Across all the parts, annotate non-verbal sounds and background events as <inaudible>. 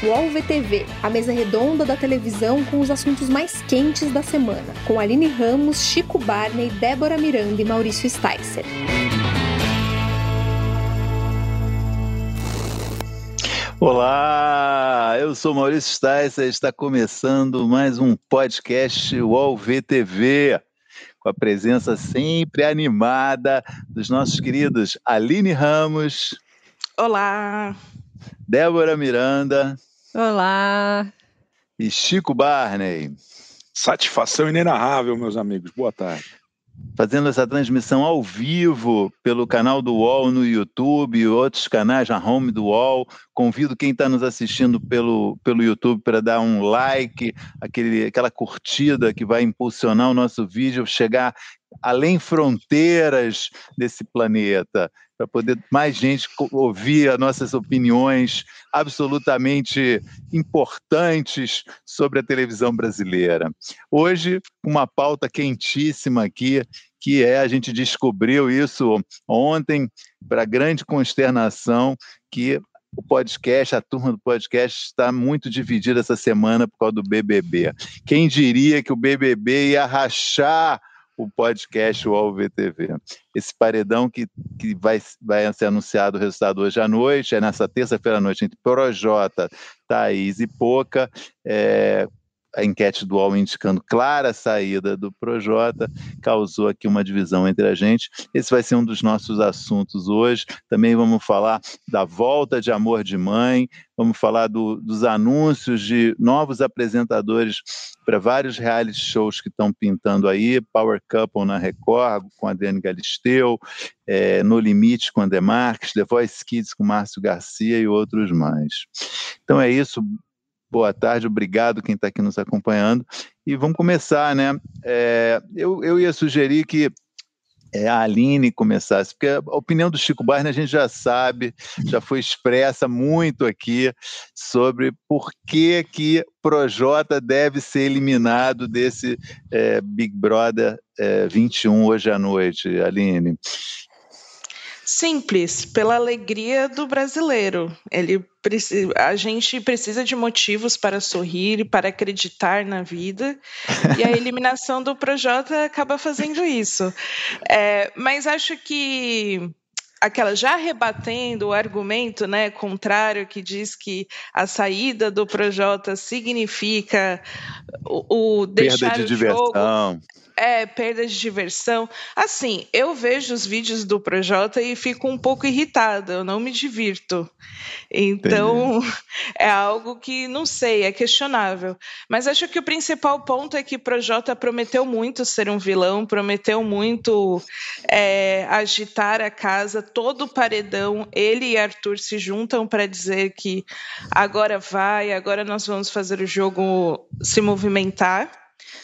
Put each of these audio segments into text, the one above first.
UOL VTV, a mesa redonda da televisão com os assuntos mais quentes da semana, com Aline Ramos, Chico Barney, Débora Miranda e Maurício Sticer. Olá, eu sou Maurício Sticer, está começando mais um podcast UOL VTV, com a presença sempre animada dos nossos queridos Aline Ramos. Olá. Débora Miranda. Olá. E Chico Barney. Satisfação inenarrável, meus amigos. Boa tarde. Fazendo essa transmissão ao vivo pelo canal do UOL no YouTube e outros canais na home do UOL. Convido quem está nos assistindo pelo, pelo YouTube para dar um like, aquele, aquela curtida que vai impulsionar o nosso vídeo chegar além fronteiras desse planeta para poder mais gente ouvir as nossas opiniões absolutamente importantes sobre a televisão brasileira. Hoje, uma pauta quentíssima aqui, que é, a gente descobriu isso ontem, para grande consternação, que o podcast, a turma do podcast está muito dividida essa semana por causa do BBB. Quem diria que o BBB ia rachar o podcast UOL VTV. Esse paredão que, que vai, vai ser anunciado o resultado hoje à noite, é nessa terça-feira à noite, entre Projota, Thaís e Poca, é, a enquete do UOL indicando clara saída do Projota, causou aqui uma divisão entre a gente. Esse vai ser um dos nossos assuntos hoje. Também vamos falar da volta de Amor de Mãe, vamos falar do, dos anúncios de novos apresentadores para vários reality shows que estão pintando aí, Power Couple na Record, com a Adriane Galisteu, é, No Limite com André Marques, The Voice Kids com Márcio Garcia e outros mais. Então é isso, boa tarde, obrigado quem está aqui nos acompanhando. E vamos começar, né? É, eu, eu ia sugerir que é, a Aline começasse, porque a opinião do Chico Barney a gente já sabe, já foi expressa muito aqui sobre por que que Projota deve ser eliminado desse é, Big Brother é, 21 hoje à noite, Aline. Simples, pela alegria do brasileiro. Ele a gente precisa de motivos para sorrir, para acreditar na vida, e a <laughs> eliminação do Projota acaba fazendo isso. É, mas acho que aquela já rebatendo o argumento né, contrário que diz que a saída do Projota significa o, o deixar Perda de o diversão. jogo é, perda de diversão. Assim, eu vejo os vídeos do Projota e fico um pouco irritada, eu não me divirto. Então, Entendi. <laughs> é algo que não sei, é questionável. Mas acho que o principal ponto é que Projota prometeu muito ser um vilão, prometeu muito é, agitar a casa, todo o paredão. Ele e Arthur se juntam para dizer que agora vai, agora nós vamos fazer o jogo se movimentar.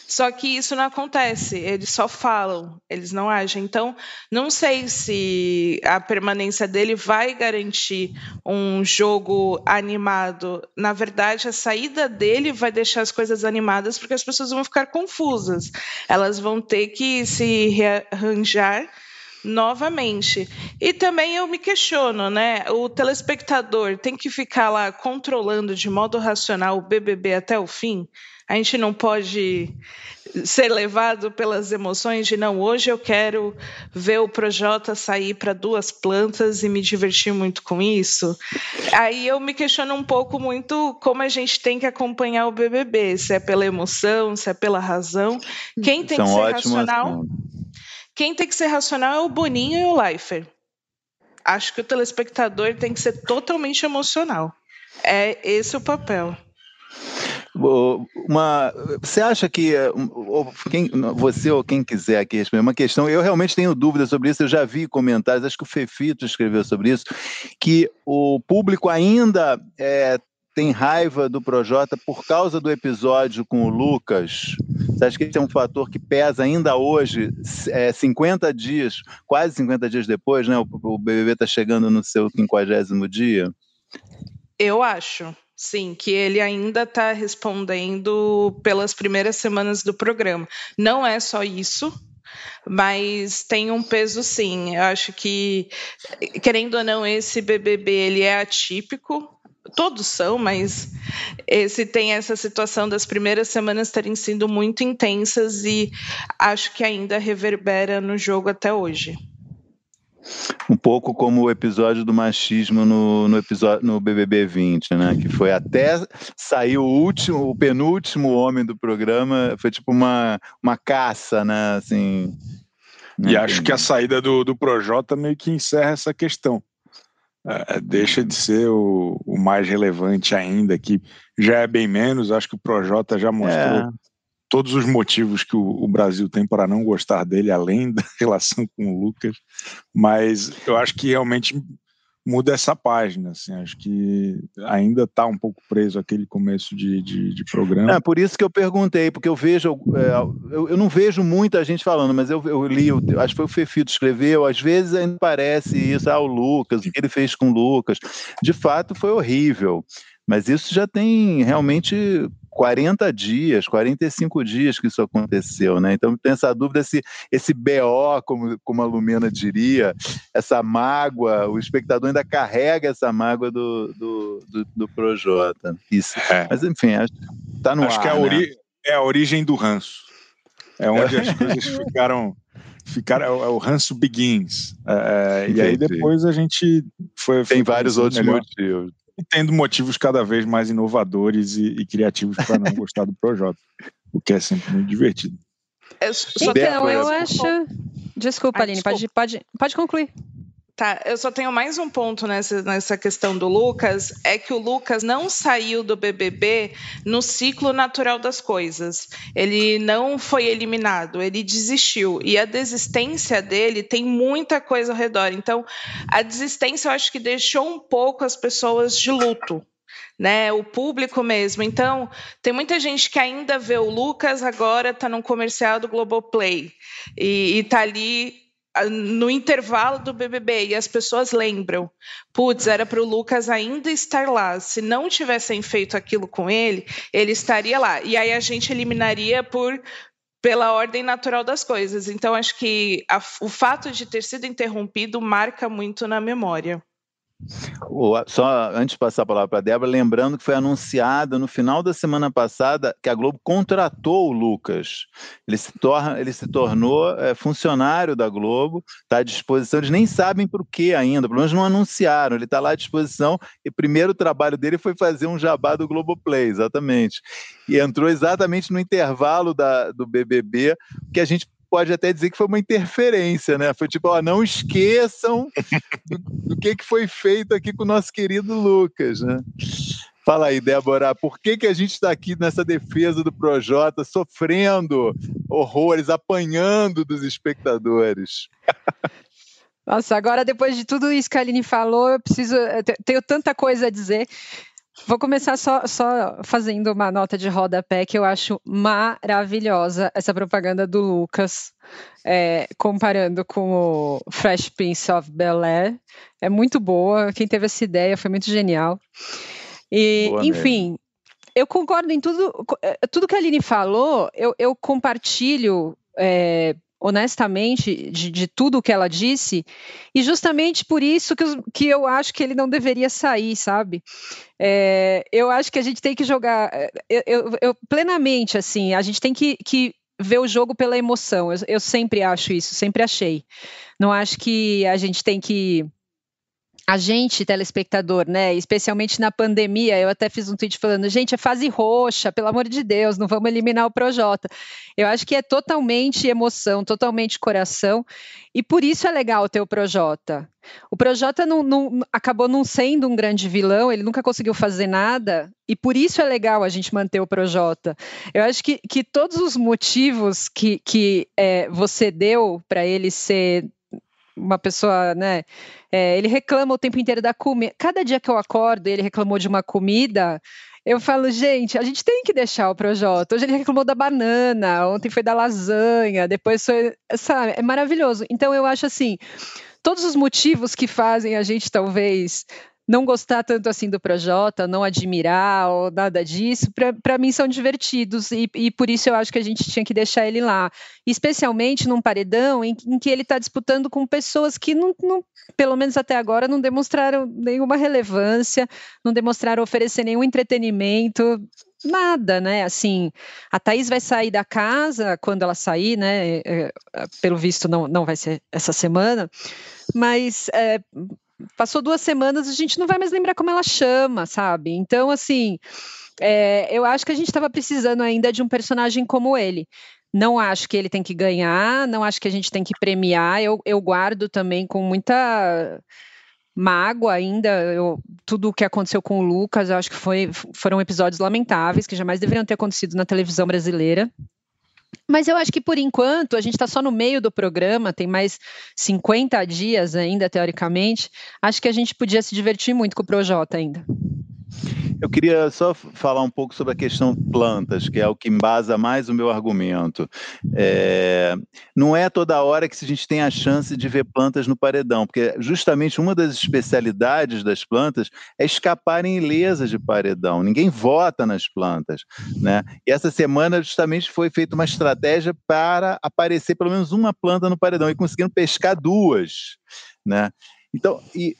Só que isso não acontece, eles só falam, eles não agem. Então, não sei se a permanência dele vai garantir um jogo animado. Na verdade, a saída dele vai deixar as coisas animadas porque as pessoas vão ficar confusas. Elas vão ter que se rearranjar novamente. E também eu me questiono, né? O telespectador tem que ficar lá controlando de modo racional o BBB até o fim? A gente não pode ser levado pelas emoções de não, hoje eu quero ver o Projota sair para duas plantas e me divertir muito com isso. Aí eu me questiono um pouco muito como a gente tem que acompanhar o BBB, se é pela emoção, se é pela razão. Quem tem São que ser racional? Quem tem que ser racional é o Boninho e o Leifert. Acho que o telespectador tem que ser totalmente emocional. É esse o papel. Uma, você acha que ou quem, você ou quem quiser aqui responder uma questão, eu realmente tenho dúvidas sobre isso, eu já vi comentários, acho que o Fefito escreveu sobre isso, que o público ainda é, tem raiva do Projota por causa do episódio com o Lucas. Você acha que esse é um fator que pesa ainda hoje, é, 50 dias, quase 50 dias depois, né? O, o BBB está chegando no seu 50 dia? Eu acho. Sim, que ele ainda está respondendo pelas primeiras semanas do programa. Não é só isso, mas tem um peso sim. Eu acho que, querendo ou não, esse BBB ele é atípico. todos são, mas esse tem essa situação das primeiras semanas terem sido muito intensas e acho que ainda reverbera no jogo até hoje. Um pouco como o episódio do machismo no, no episódio no BBB 20, né? Que foi até sair o último, o penúltimo homem do programa, foi tipo uma, uma caça, né? Assim. E né? acho que a saída do, do Projota meio que encerra essa questão. É, deixa de ser o, o, mais relevante ainda, que já é bem menos. Acho que o Projota já mostrou é. Todos os motivos que o, o, Brasil tem para não gostar dele, além da <laughs> relação com o Lucas. Mas eu acho que realmente muda essa página. Assim, acho que ainda está um pouco preso aquele começo de, de, de, programa. É, por isso que eu perguntei, porque eu vejo, é, eu, eu, não vejo muita gente falando, mas eu, eu li, eu, acho que foi o Fefito escreveu, às vezes ainda parece isso, ah, o Lucas, o que ele fez com o Lucas. De fato, foi horrível. Mas isso já tem realmente 40 dias, 45 dias que isso aconteceu, né? Então tem essa dúvida se esse BO, como, como a Lumena diria, essa mágoa, o espectador ainda carrega essa mágoa do, do, do, do Projota. Isso. É. Mas enfim, acho, tá no acho ar, que é a, né? ori é a origem do ranço. É onde as coisas ficaram ficaram, é o é ranço begins. É, e aí depois a gente foi. Tem vários outros melhor. motivos e tendo motivos cada vez mais inovadores e, e criativos para não gostar do Projota, o que é sempre muito divertido. Então, eu acho. Desculpa, Aline, desculpa. Pode, pode, pode concluir. Tá, eu só tenho mais um ponto nessa, nessa questão do Lucas, é que o Lucas não saiu do BBB no ciclo natural das coisas. Ele não foi eliminado, ele desistiu. E a desistência dele tem muita coisa ao redor. Então, a desistência eu acho que deixou um pouco as pessoas de luto. Né, o público mesmo. Então, tem muita gente que ainda vê o Lucas agora está num comercial do Globoplay e está ali no intervalo do BBB e as pessoas lembram, putz, era para o Lucas ainda estar lá. Se não tivessem feito aquilo com ele, ele estaria lá. E aí a gente eliminaria por pela ordem natural das coisas. Então acho que a, o fato de ter sido interrompido marca muito na memória. Só antes de passar a palavra para a Débora, lembrando que foi anunciado no final da semana passada que a Globo contratou o Lucas. Ele se, torna, ele se tornou é, funcionário da Globo, está à disposição. Eles nem sabem por que ainda, pelo menos não anunciaram. Ele está lá à disposição e o primeiro trabalho dele foi fazer um jabá do Globoplay, exatamente. E entrou exatamente no intervalo da, do BBB, que a gente pode até dizer que foi uma interferência, né? Foi tipo, ó, não esqueçam do, do que, que foi feito aqui com o nosso querido Lucas, né? Fala aí, Débora, por que, que a gente está aqui nessa defesa do Projota, sofrendo horrores, apanhando dos espectadores? Nossa, agora depois de tudo isso que a Aline falou, eu preciso, eu tenho tanta coisa a dizer. Vou começar só, só fazendo uma nota de rodapé que eu acho maravilhosa essa propaganda do Lucas, é, comparando com o Fresh Prince of Bel Air. É muito boa. Quem teve essa ideia foi muito genial. E, boa enfim, mesmo. eu concordo em tudo, é, tudo que a Aline falou, eu, eu compartilho. É, honestamente de, de tudo que ela disse, e justamente por isso que, que eu acho que ele não deveria sair, sabe? É, eu acho que a gente tem que jogar, é, eu, eu, eu plenamente, assim, a gente tem que, que ver o jogo pela emoção. Eu, eu, sempre acho isso, sempre achei. Não acho que a gente tem que a gente, telespectador, né, especialmente na pandemia, eu até fiz um tweet falando, gente, é fase roxa, pelo amor de Deus, não vamos eliminar o Projota. Eu acho que é totalmente emoção, totalmente coração, e por isso é legal ter o Projota. O Projota não, não, acabou não sendo um grande vilão, ele nunca conseguiu fazer nada, e por isso é legal a gente manter o Projota. Eu acho que, que todos os motivos que, que é, você deu para ele ser uma pessoa, né? É, ele reclama o tempo inteiro da comida. Cada dia que eu acordo, ele reclamou de uma comida. Eu falo, gente, a gente tem que deixar o Projota. Hoje ele reclamou da banana, ontem foi da lasanha, depois foi. Sabe, é maravilhoso. Então eu acho assim: todos os motivos que fazem a gente talvez não gostar tanto assim do Projota, não admirar ou nada disso, para mim são divertidos e, e, por isso eu acho que a gente tinha que deixar ele lá, especialmente num paredão em, em que ele está disputando com pessoas que não, não, pelo menos até agora, não demonstraram nenhuma relevância, não demonstraram oferecer nenhum entretenimento, nada, né? Assim, a Thaís vai sair da casa quando ela sair, né? É, é, pelo visto, não, não vai ser essa semana, mas é, passou duas semanas, a gente não vai mais lembrar como ela chama, sabe? Então, assim, é, eu acho que a gente estava precisando ainda de um personagem como ele. Não acho que ele tem que ganhar, não acho que a gente tem que premiar. Eu, eu guardo também com muita mágoa ainda. Eu, tudo o que aconteceu com o Lucas, eu acho que foi, foram episódios lamentáveis que jamais deveriam ter acontecido na televisão brasileira. Mas eu acho que por enquanto a gente está só no meio do programa, tem mais 50 dias ainda, teoricamente. Acho que a gente podia se divertir muito com o Projota ainda. Eu queria só falar um pouco sobre a questão plantas, que é o que embasa mais o meu argumento. É, não é toda hora que a gente tem a chance de ver plantas no paredão, porque justamente uma das especialidades das plantas é escaparem ilesas de paredão. Ninguém vota nas plantas, né? E essa semana justamente foi feita uma estratégia para aparecer pelo menos uma planta no paredão e conseguiram pescar duas, né? Então, e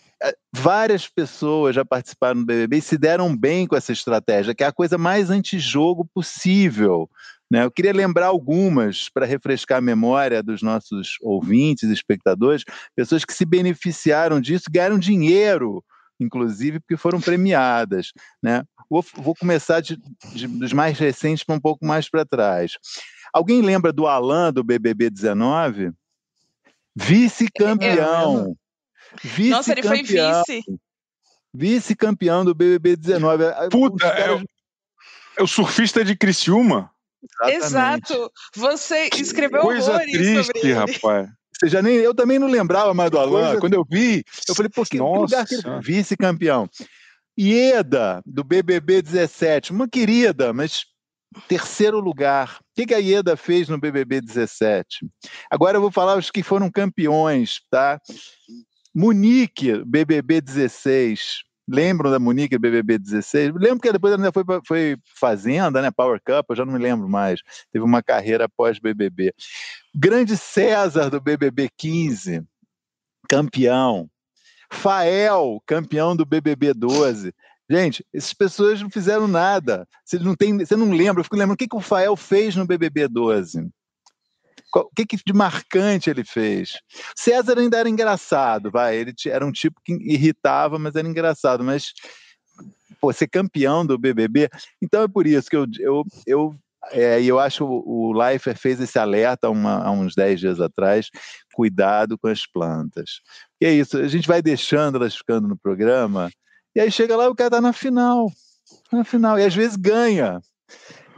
várias pessoas já participaram do BBB e se deram bem com essa estratégia, que é a coisa mais antijogo possível. Né? Eu queria lembrar algumas para refrescar a memória dos nossos ouvintes espectadores, pessoas que se beneficiaram disso, ganharam dinheiro, inclusive, porque foram premiadas. Né? Vou, vou começar de, de, dos mais recentes para um pouco mais para trás. Alguém lembra do Alan do BBB 19? Vice-campeão. Vice Nossa, ele foi vice. Vice-campeão do BBB 19. Puta, é, o, é o surfista de Criciúma? Exatamente. Exato. Você escreveu Coisa triste, rapaz. Você já nem, eu também não lembrava mais do Alan. Coisa... Quando eu vi, eu falei, pô, que Nossa. lugar que ele vice-campeão. Ieda, do BBB 17, uma querida, mas terceiro lugar. O que, que a Ieda fez no BBB 17? Agora eu vou falar os que foram campeões, tá? Munique, BBB 16. Lembram da Munique, BBB 16? Lembro que depois ainda foi, foi Fazenda, né? Power Cup, eu já não me lembro mais. Teve uma carreira pós-BBB. Grande César, do BBB 15, campeão. Fael, campeão do BBB 12. Gente, essas pessoas não fizeram nada. Você não, tem, você não lembra, eu fico lembrando o que, que o Fael fez no BBB 12 o que, que de marcante ele fez? César ainda era engraçado, vai, ele era um tipo que irritava, mas era engraçado, mas pô, ser campeão do BBB, então é por isso que eu, eu, eu é, eu acho o, o Leifert fez esse alerta uma, há uns 10 dias atrás, cuidado com as plantas. E é isso, a gente vai deixando elas ficando no programa, e aí chega lá o cara tá na final, na final, e às vezes ganha.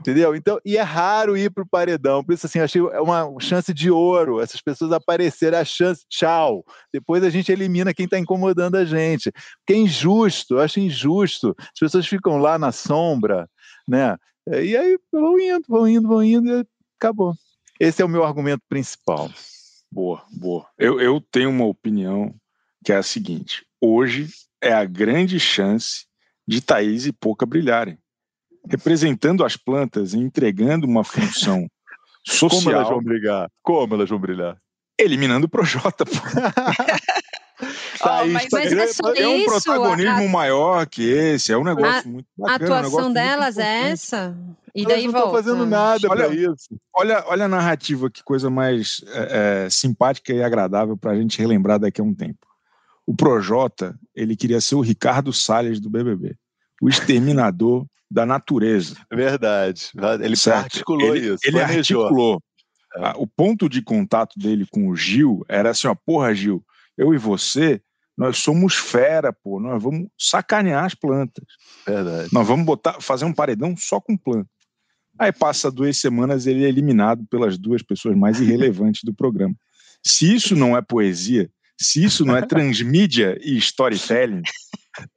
Entendeu? Então, e é raro ir para o paredão. Por isso, assim, achei uma chance de ouro. Essas pessoas aparecerem, a chance, tchau. Depois a gente elimina quem está incomodando a gente. Porque é injusto, eu acho injusto. As pessoas ficam lá na sombra, né? E aí vão indo, vão indo, vão indo e acabou. Esse é o meu argumento principal. Boa, boa. Eu, eu tenho uma opinião que é a seguinte: hoje é a grande chance de Thaís e Pouca brilharem representando as plantas e entregando uma função social. Como elas vão brigar? Como elas vão brilhar? Eliminando o Projota. <laughs> Tá oh, mas, mas é, só é um isso, protagonismo a... maior que esse, é um negócio a, muito bacana. A atuação um delas é essa? E daí não estão fazendo nada para isso. Olha, olha a narrativa, que coisa mais é, é, simpática e agradável para a gente relembrar daqui a um tempo. O Projota, ele queria ser o Ricardo Salles do BBB, o exterminador da natureza. Verdade. Ele certo? articulou ele, isso. Ele planejou. articulou. É. O ponto de contato dele com o Gil era assim: ó, porra, Gil, eu e você, nós somos fera, pô, nós vamos sacanear as plantas. Verdade. Nós vamos botar, fazer um paredão só com planta. Aí passa duas semanas ele é eliminado pelas duas pessoas mais irrelevantes do programa. Se isso não é poesia, se isso não é <laughs> transmídia e storytelling,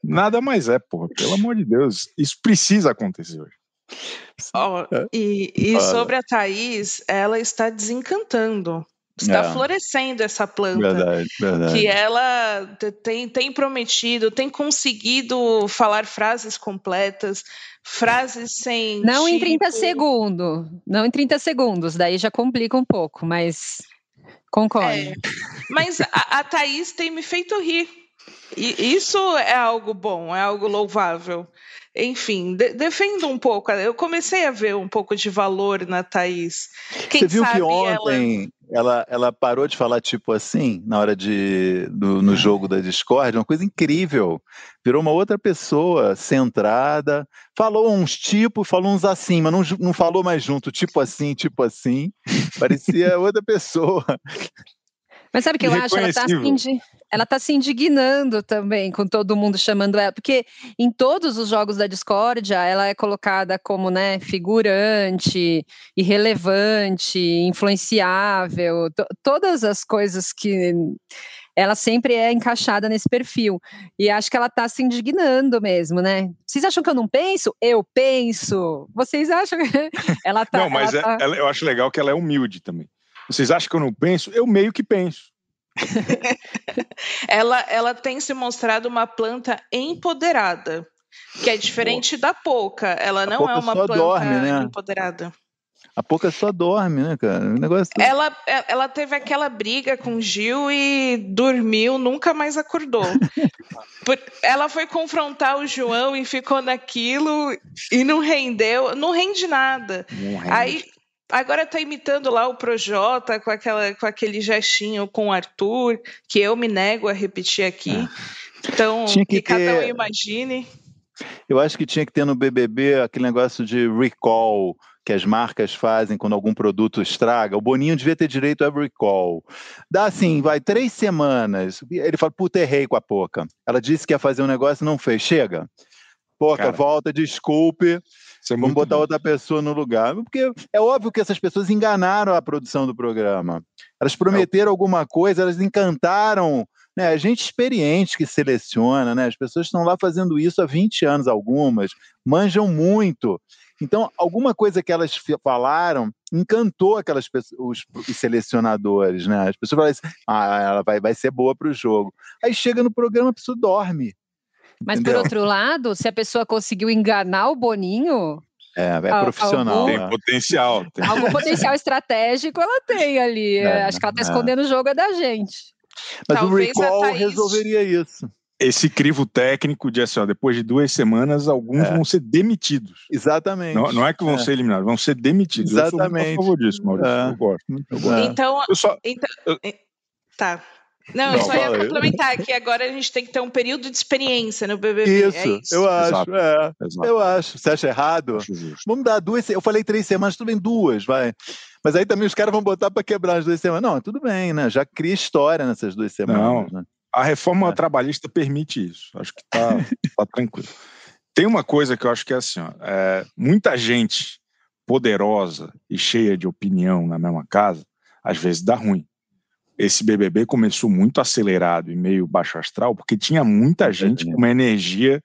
Nada mais é, porra. Pelo amor de Deus. Isso precisa acontecer hoje. Oh, e, e sobre a Thaís, ela está desencantando está é. florescendo essa planta. Verdade, verdade. Que ela tem, tem prometido, tem conseguido falar frases completas, frases sem. Não tipo... em 30 segundos. Não em 30 segundos, daí já complica um pouco, mas concordo. É, mas a, a Thaís tem me feito rir. E isso é algo bom, é algo louvável. Enfim, de, defendo um pouco. Eu comecei a ver um pouco de valor na Thaís. Quem Você viu que ontem ela... ela... Ela, parou de falar tipo assim, na hora de do, no jogo da Discord, uma coisa incrível. Virou uma outra pessoa, centrada, falou uns tipos, falou uns assim, mas não, não falou mais junto, tipo assim, tipo assim. Parecia outra pessoa. Mas sabe o que eu acho? Ela está assim, ela tá se indignando também com todo mundo chamando ela, porque em todos os jogos da discórdia ela é colocada como né, figurante, irrelevante, influenciável, todas as coisas que ela sempre é encaixada nesse perfil. E acho que ela está se indignando mesmo, né? Vocês acham que eu não penso? Eu penso. Vocês acham que <laughs> ela tá. Não, mas ela é, tá... eu acho legal que ela é humilde também. Vocês acham que eu não penso? Eu meio que penso. <laughs> ela, ela tem se mostrado uma planta empoderada, que é diferente da Poca. Ela não é uma planta dorme, né? empoderada. A Poca só dorme, né, cara? O negócio ela, ela teve aquela briga com o Gil e dormiu, nunca mais acordou. <laughs> ela foi confrontar o João e ficou naquilo e não rendeu, não rende nada. Não rende. Aí Agora está imitando lá o Projota com, aquela, com aquele gestinho com o Arthur, que eu me nego a repetir aqui. É. Então, que, que ter... cada um imagine. Eu acho que tinha que ter no BBB aquele negócio de recall que as marcas fazem quando algum produto estraga. O Boninho devia ter direito a recall. Dá assim, vai três semanas. Ele fala, puta, errei com a Poca. Ela disse que ia fazer um negócio e não fez. Chega. Poca, Cara. volta, desculpe. É Vamos botar bom. outra pessoa no lugar. Porque é óbvio que essas pessoas enganaram a produção do programa. Elas prometeram alguma coisa, elas encantaram né, a gente experiente que seleciona, né? As pessoas estão lá fazendo isso há 20 anos, algumas, manjam muito. Então, alguma coisa que elas falaram encantou aquelas pessoas, os, os selecionadores, né? As pessoas falam assim, ah, ela vai, vai ser boa para o jogo. Aí chega no programa, a pessoa dorme. Mas Entendeu? por outro lado, se a pessoa conseguiu enganar o Boninho, é, é profissional. Algum, tem potencial. Tem. Algum potencial estratégico ela tem ali. É, Acho que ela está é. escondendo o jogo é da gente. Mas Talvez o recall Thaís... resolveria isso. Esse crivo técnico de assim, ó, depois de duas semanas, alguns é. vão ser demitidos. Exatamente. Não, não é que vão é. ser eliminados, vão ser demitidos. Exatamente. Eu sou muito a favor disso, Maurício. Eu gosto. Eu gosto. Então, eu só... então eu... tá. Não, eu só ia complementar que agora a gente tem que ter um período de experiência no BBB. Isso, é isso. eu acho, Exato. é. Exato. Eu acho. Você acha errado? Acho Vamos dar duas. Eu falei três semanas, tudo bem, duas, vai. Mas aí também os caras vão botar para quebrar as duas semanas. Não, tudo bem, né? Já cria história nessas duas semanas. Não, né? A reforma é. trabalhista permite isso. Acho que tá, <laughs> tá tranquilo. Tem uma coisa que eu acho que é assim: ó, é, muita gente poderosa e cheia de opinião na mesma casa, às vezes dá ruim esse BBB começou muito acelerado e meio baixo astral, porque tinha muita gente com uma energia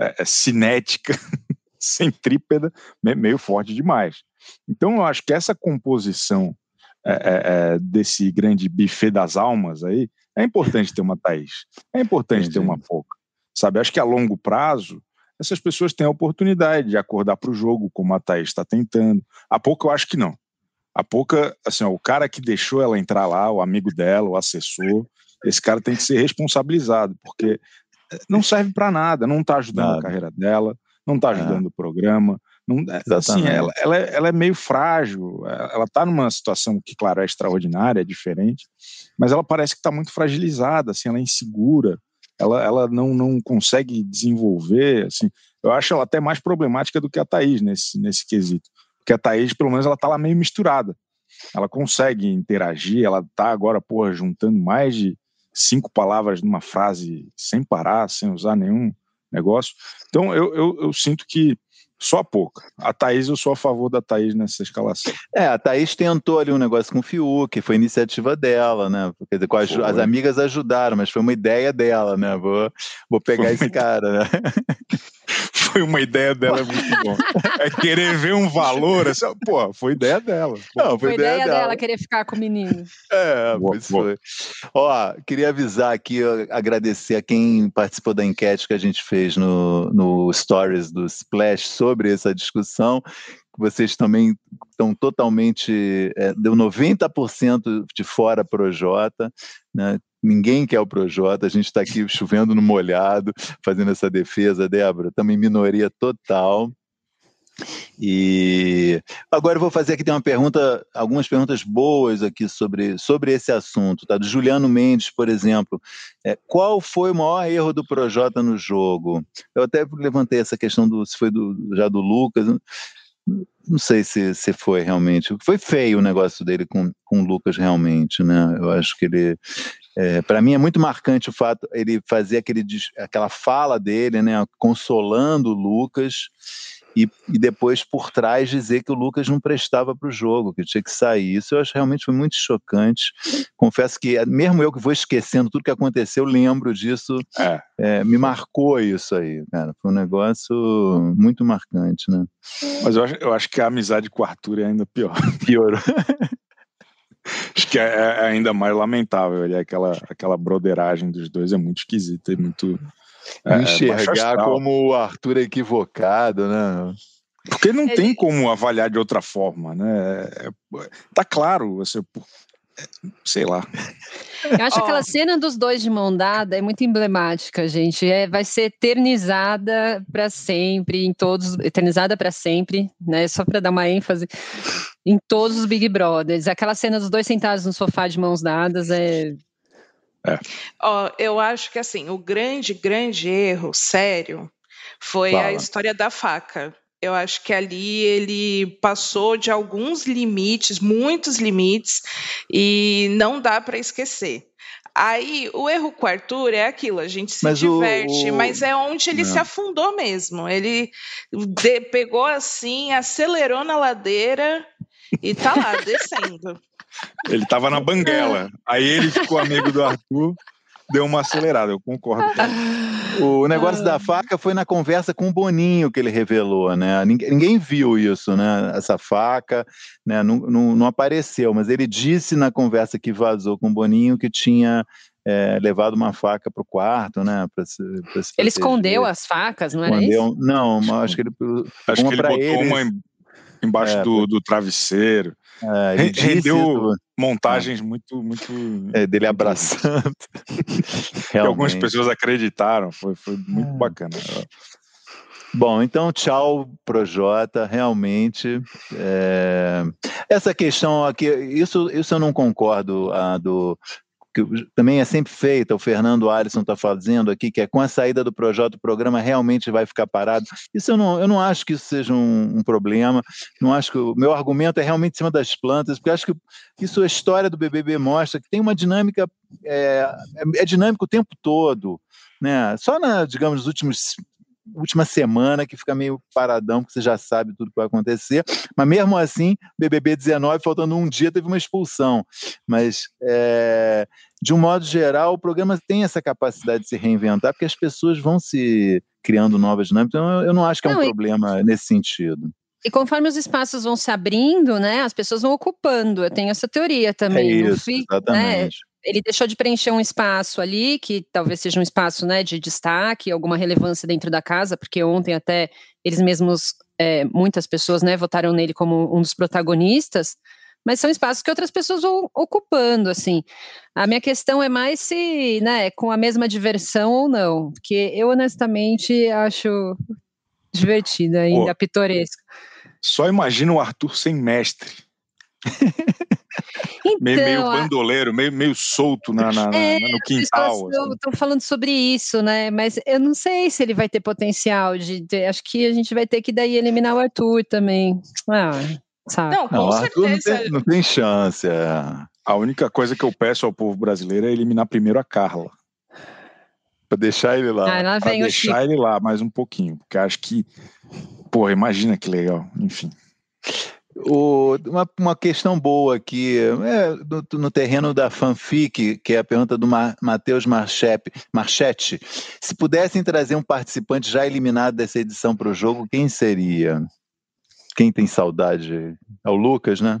é, é cinética, <laughs> centrípeda, meio forte demais. Então, eu acho que essa composição é, é, é, desse grande buffet das almas aí, é importante ter uma Thaís, é importante ter uma Pouca, sabe? Acho que a longo prazo, essas pessoas têm a oportunidade de acordar para o jogo, como a Thaís está tentando. A pouco eu acho que não. A pouca, assim, ó, o cara que deixou ela entrar lá, o amigo dela, o assessor, esse cara tem que ser responsabilizado, porque eh, não serve para nada, não está ajudando nada. a carreira dela, não está é. ajudando é. o programa. Não, eh, assim, ela, ela, é, ela é meio frágil, eh, ela está numa situação que, claro, é extraordinária, é diferente, mas ela parece que está muito fragilizada, assim, ela é insegura, ela, ela não, não consegue desenvolver, assim, eu acho ela até mais problemática do que a Thaís nesse, nesse quesito porque a Thaís, pelo menos, ela tá lá meio misturada. Ela consegue interagir, ela tá agora, porra, juntando mais de cinco palavras numa frase sem parar, sem usar nenhum negócio. Então, eu, eu, eu sinto que só a pouca. A Thaís, eu sou a favor da Thaís nessa escalação. É, a Thaís tentou ali um negócio com o Fiuk, foi iniciativa dela, né? Quer dizer, as, as, amigas ajudaram, mas foi uma ideia dela, né? Vou, vou pegar foi esse muito... cara, né? <laughs> <laughs> foi uma ideia dela muito bom. É querer ver um valor, assim, pô, foi ideia dela. Não, foi, foi ideia, ideia dela. dela. querer ficar com o menino. É, boa, pois boa. foi. Ó, queria avisar aqui, agradecer a quem participou da enquete que a gente fez no, no Stories do Splash sobre essa discussão vocês também estão totalmente, é, deu 90% de fora Projota, né? Ninguém quer o Projota, a gente está aqui chovendo no molhado, fazendo essa defesa, Débora, também minoria total. E agora eu vou fazer aqui tem uma pergunta, algumas perguntas boas aqui sobre, sobre esse assunto, tá? Do Juliano Mendes, por exemplo, é, qual foi o maior erro do Projota no jogo? Eu até levantei essa questão do se foi do, já do Lucas não sei se, se foi realmente. Foi feio o negócio dele com, com o Lucas, realmente, né? Eu acho que ele. É, para mim é muito marcante o fato ele fazer aquele, aquela fala dele, né? Consolando o Lucas e, e, depois por trás dizer que o Lucas não prestava para o jogo, que tinha que sair. Isso eu acho realmente foi muito chocante. Confesso que mesmo eu que vou esquecendo tudo que aconteceu, lembro disso. É. É, me marcou isso aí, cara. Foi um negócio muito marcante, né? Mas eu acho, eu acho que a amizade com o Arthur é ainda pior. <laughs> Piorou. <laughs> que é, é, ainda mais lamentável. Ali, aquela, aquela broderagem dos dois é muito esquisita e muito é, enxergar como o Arthur é equivocado, né? Porque não Ele... tem como avaliar de outra forma, né? É, tá claro, você, sei lá. Eu acho oh. aquela cena dos dois de mão dada é muito emblemática, gente. É, vai ser eternizada para sempre, em todos, eternizada para sempre, né? Só para dar uma ênfase em todos os Big Brothers. Aquela cena dos dois sentados no sofá de mãos dadas é é. Ó, eu acho que assim, o grande, grande erro, sério, foi Fala. a história da faca. Eu acho que ali ele passou de alguns limites, muitos limites, e não dá para esquecer. Aí, o erro com o Arthur é aquilo, a gente se mas diverte, o... mas é onde ele não. se afundou mesmo. Ele de, pegou assim, acelerou na ladeira e tá lá, <laughs> descendo. Ele estava na banguela. <laughs> Aí ele ficou amigo do Arthur, deu uma acelerada, eu concordo. <laughs> O negócio da faca foi na conversa com o Boninho que ele revelou, né? Ninguém, ninguém viu isso, né? Essa faca, né? Não, não, não, apareceu, mas ele disse na conversa que vazou com o Boninho que tinha é, levado uma faca para o quarto, né? Pra se, pra se ele escondeu as facas, não era escondeu, isso? Não, acho que ele acho que ele botou eles, uma embaixo é, do, do travesseiro. É, rendeu montagens muito, muito. É, dele abraçando. que <laughs> algumas pessoas acreditaram, foi, foi muito é. bacana. Bom, então tchau, Projota, realmente. É... Essa questão aqui, isso, isso eu não concordo a, do, que também é sempre feita, o Fernando Alisson está fazendo aqui, que é com a saída do projeto, o programa realmente vai ficar parado. Isso eu não, eu não acho que isso seja um, um problema, não acho que o meu argumento é realmente em cima das plantas, porque acho que isso a história do BBB mostra que tem uma dinâmica, é, é, dinâmico o tempo todo, né? Só na, digamos, nos últimos última semana que fica meio paradão, porque você já sabe tudo que vai acontecer. Mas mesmo assim, BBB 19, faltando um dia, teve uma expulsão. Mas, é, de um modo geral, o programa tem essa capacidade de se reinventar, porque as pessoas vão se criando novas dinâmicas. Então, eu não acho que é um não, problema e... nesse sentido. E conforme os espaços vão se abrindo, né, as pessoas vão ocupando. Eu tenho essa teoria também. É isso, exatamente. Né, ele deixou de preencher um espaço ali, que talvez seja um espaço né, de destaque, alguma relevância dentro da casa, porque ontem até eles mesmos, é, muitas pessoas né, votaram nele como um dos protagonistas, mas são espaços que outras pessoas vão ocupando, assim. A minha questão é mais se, né, com a mesma diversão ou não, porque eu honestamente acho divertida ainda, Pô, pitoresco. Só imagina o Arthur sem mestre. <laughs> Então, <laughs> meio, meio bandoleiro, meio, meio solto na, na, é, no quintal. Assim. Estou falando sobre isso, né? Mas eu não sei se ele vai ter potencial de. Ter, acho que a gente vai ter que daí eliminar o Arthur também. Ah, sabe? Não, com não, certeza. Não tem, não tem chance. É. A única coisa que eu peço ao povo brasileiro é eliminar primeiro a Carla. Pra deixar ele lá. Ah, lá pra deixar ele lá mais um pouquinho. Porque acho que. Pô, imagina que legal. Enfim. O, uma, uma questão boa aqui, é, no, no, terreno da fanfic, que é a pergunta do Mar, Matheus Marchetti. Se pudessem trazer um participante já eliminado dessa edição para o jogo, quem seria? Quem tem saudade? É o Lucas, né?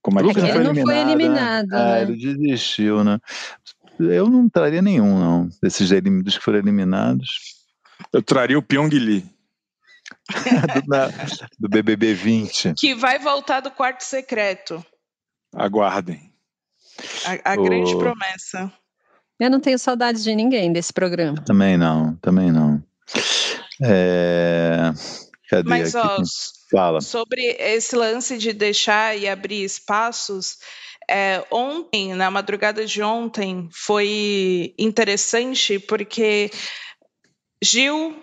Como é que Lucas ele não foi eliminado? Né? Ah, né? ele desistiu, né? Eu não traria nenhum, não, desses dos que foram eliminados. Eu traria o Pyong Lee. <laughs> do, na, do BBB 20. Que vai voltar do quarto secreto. Aguardem. A, a oh. grande promessa. Eu não tenho saudades de ninguém desse programa. Também não, também não. É... Cadê Mas, aqui? ó, Fala. sobre esse lance de deixar e abrir espaços, é, ontem, na madrugada de ontem, foi interessante porque Gil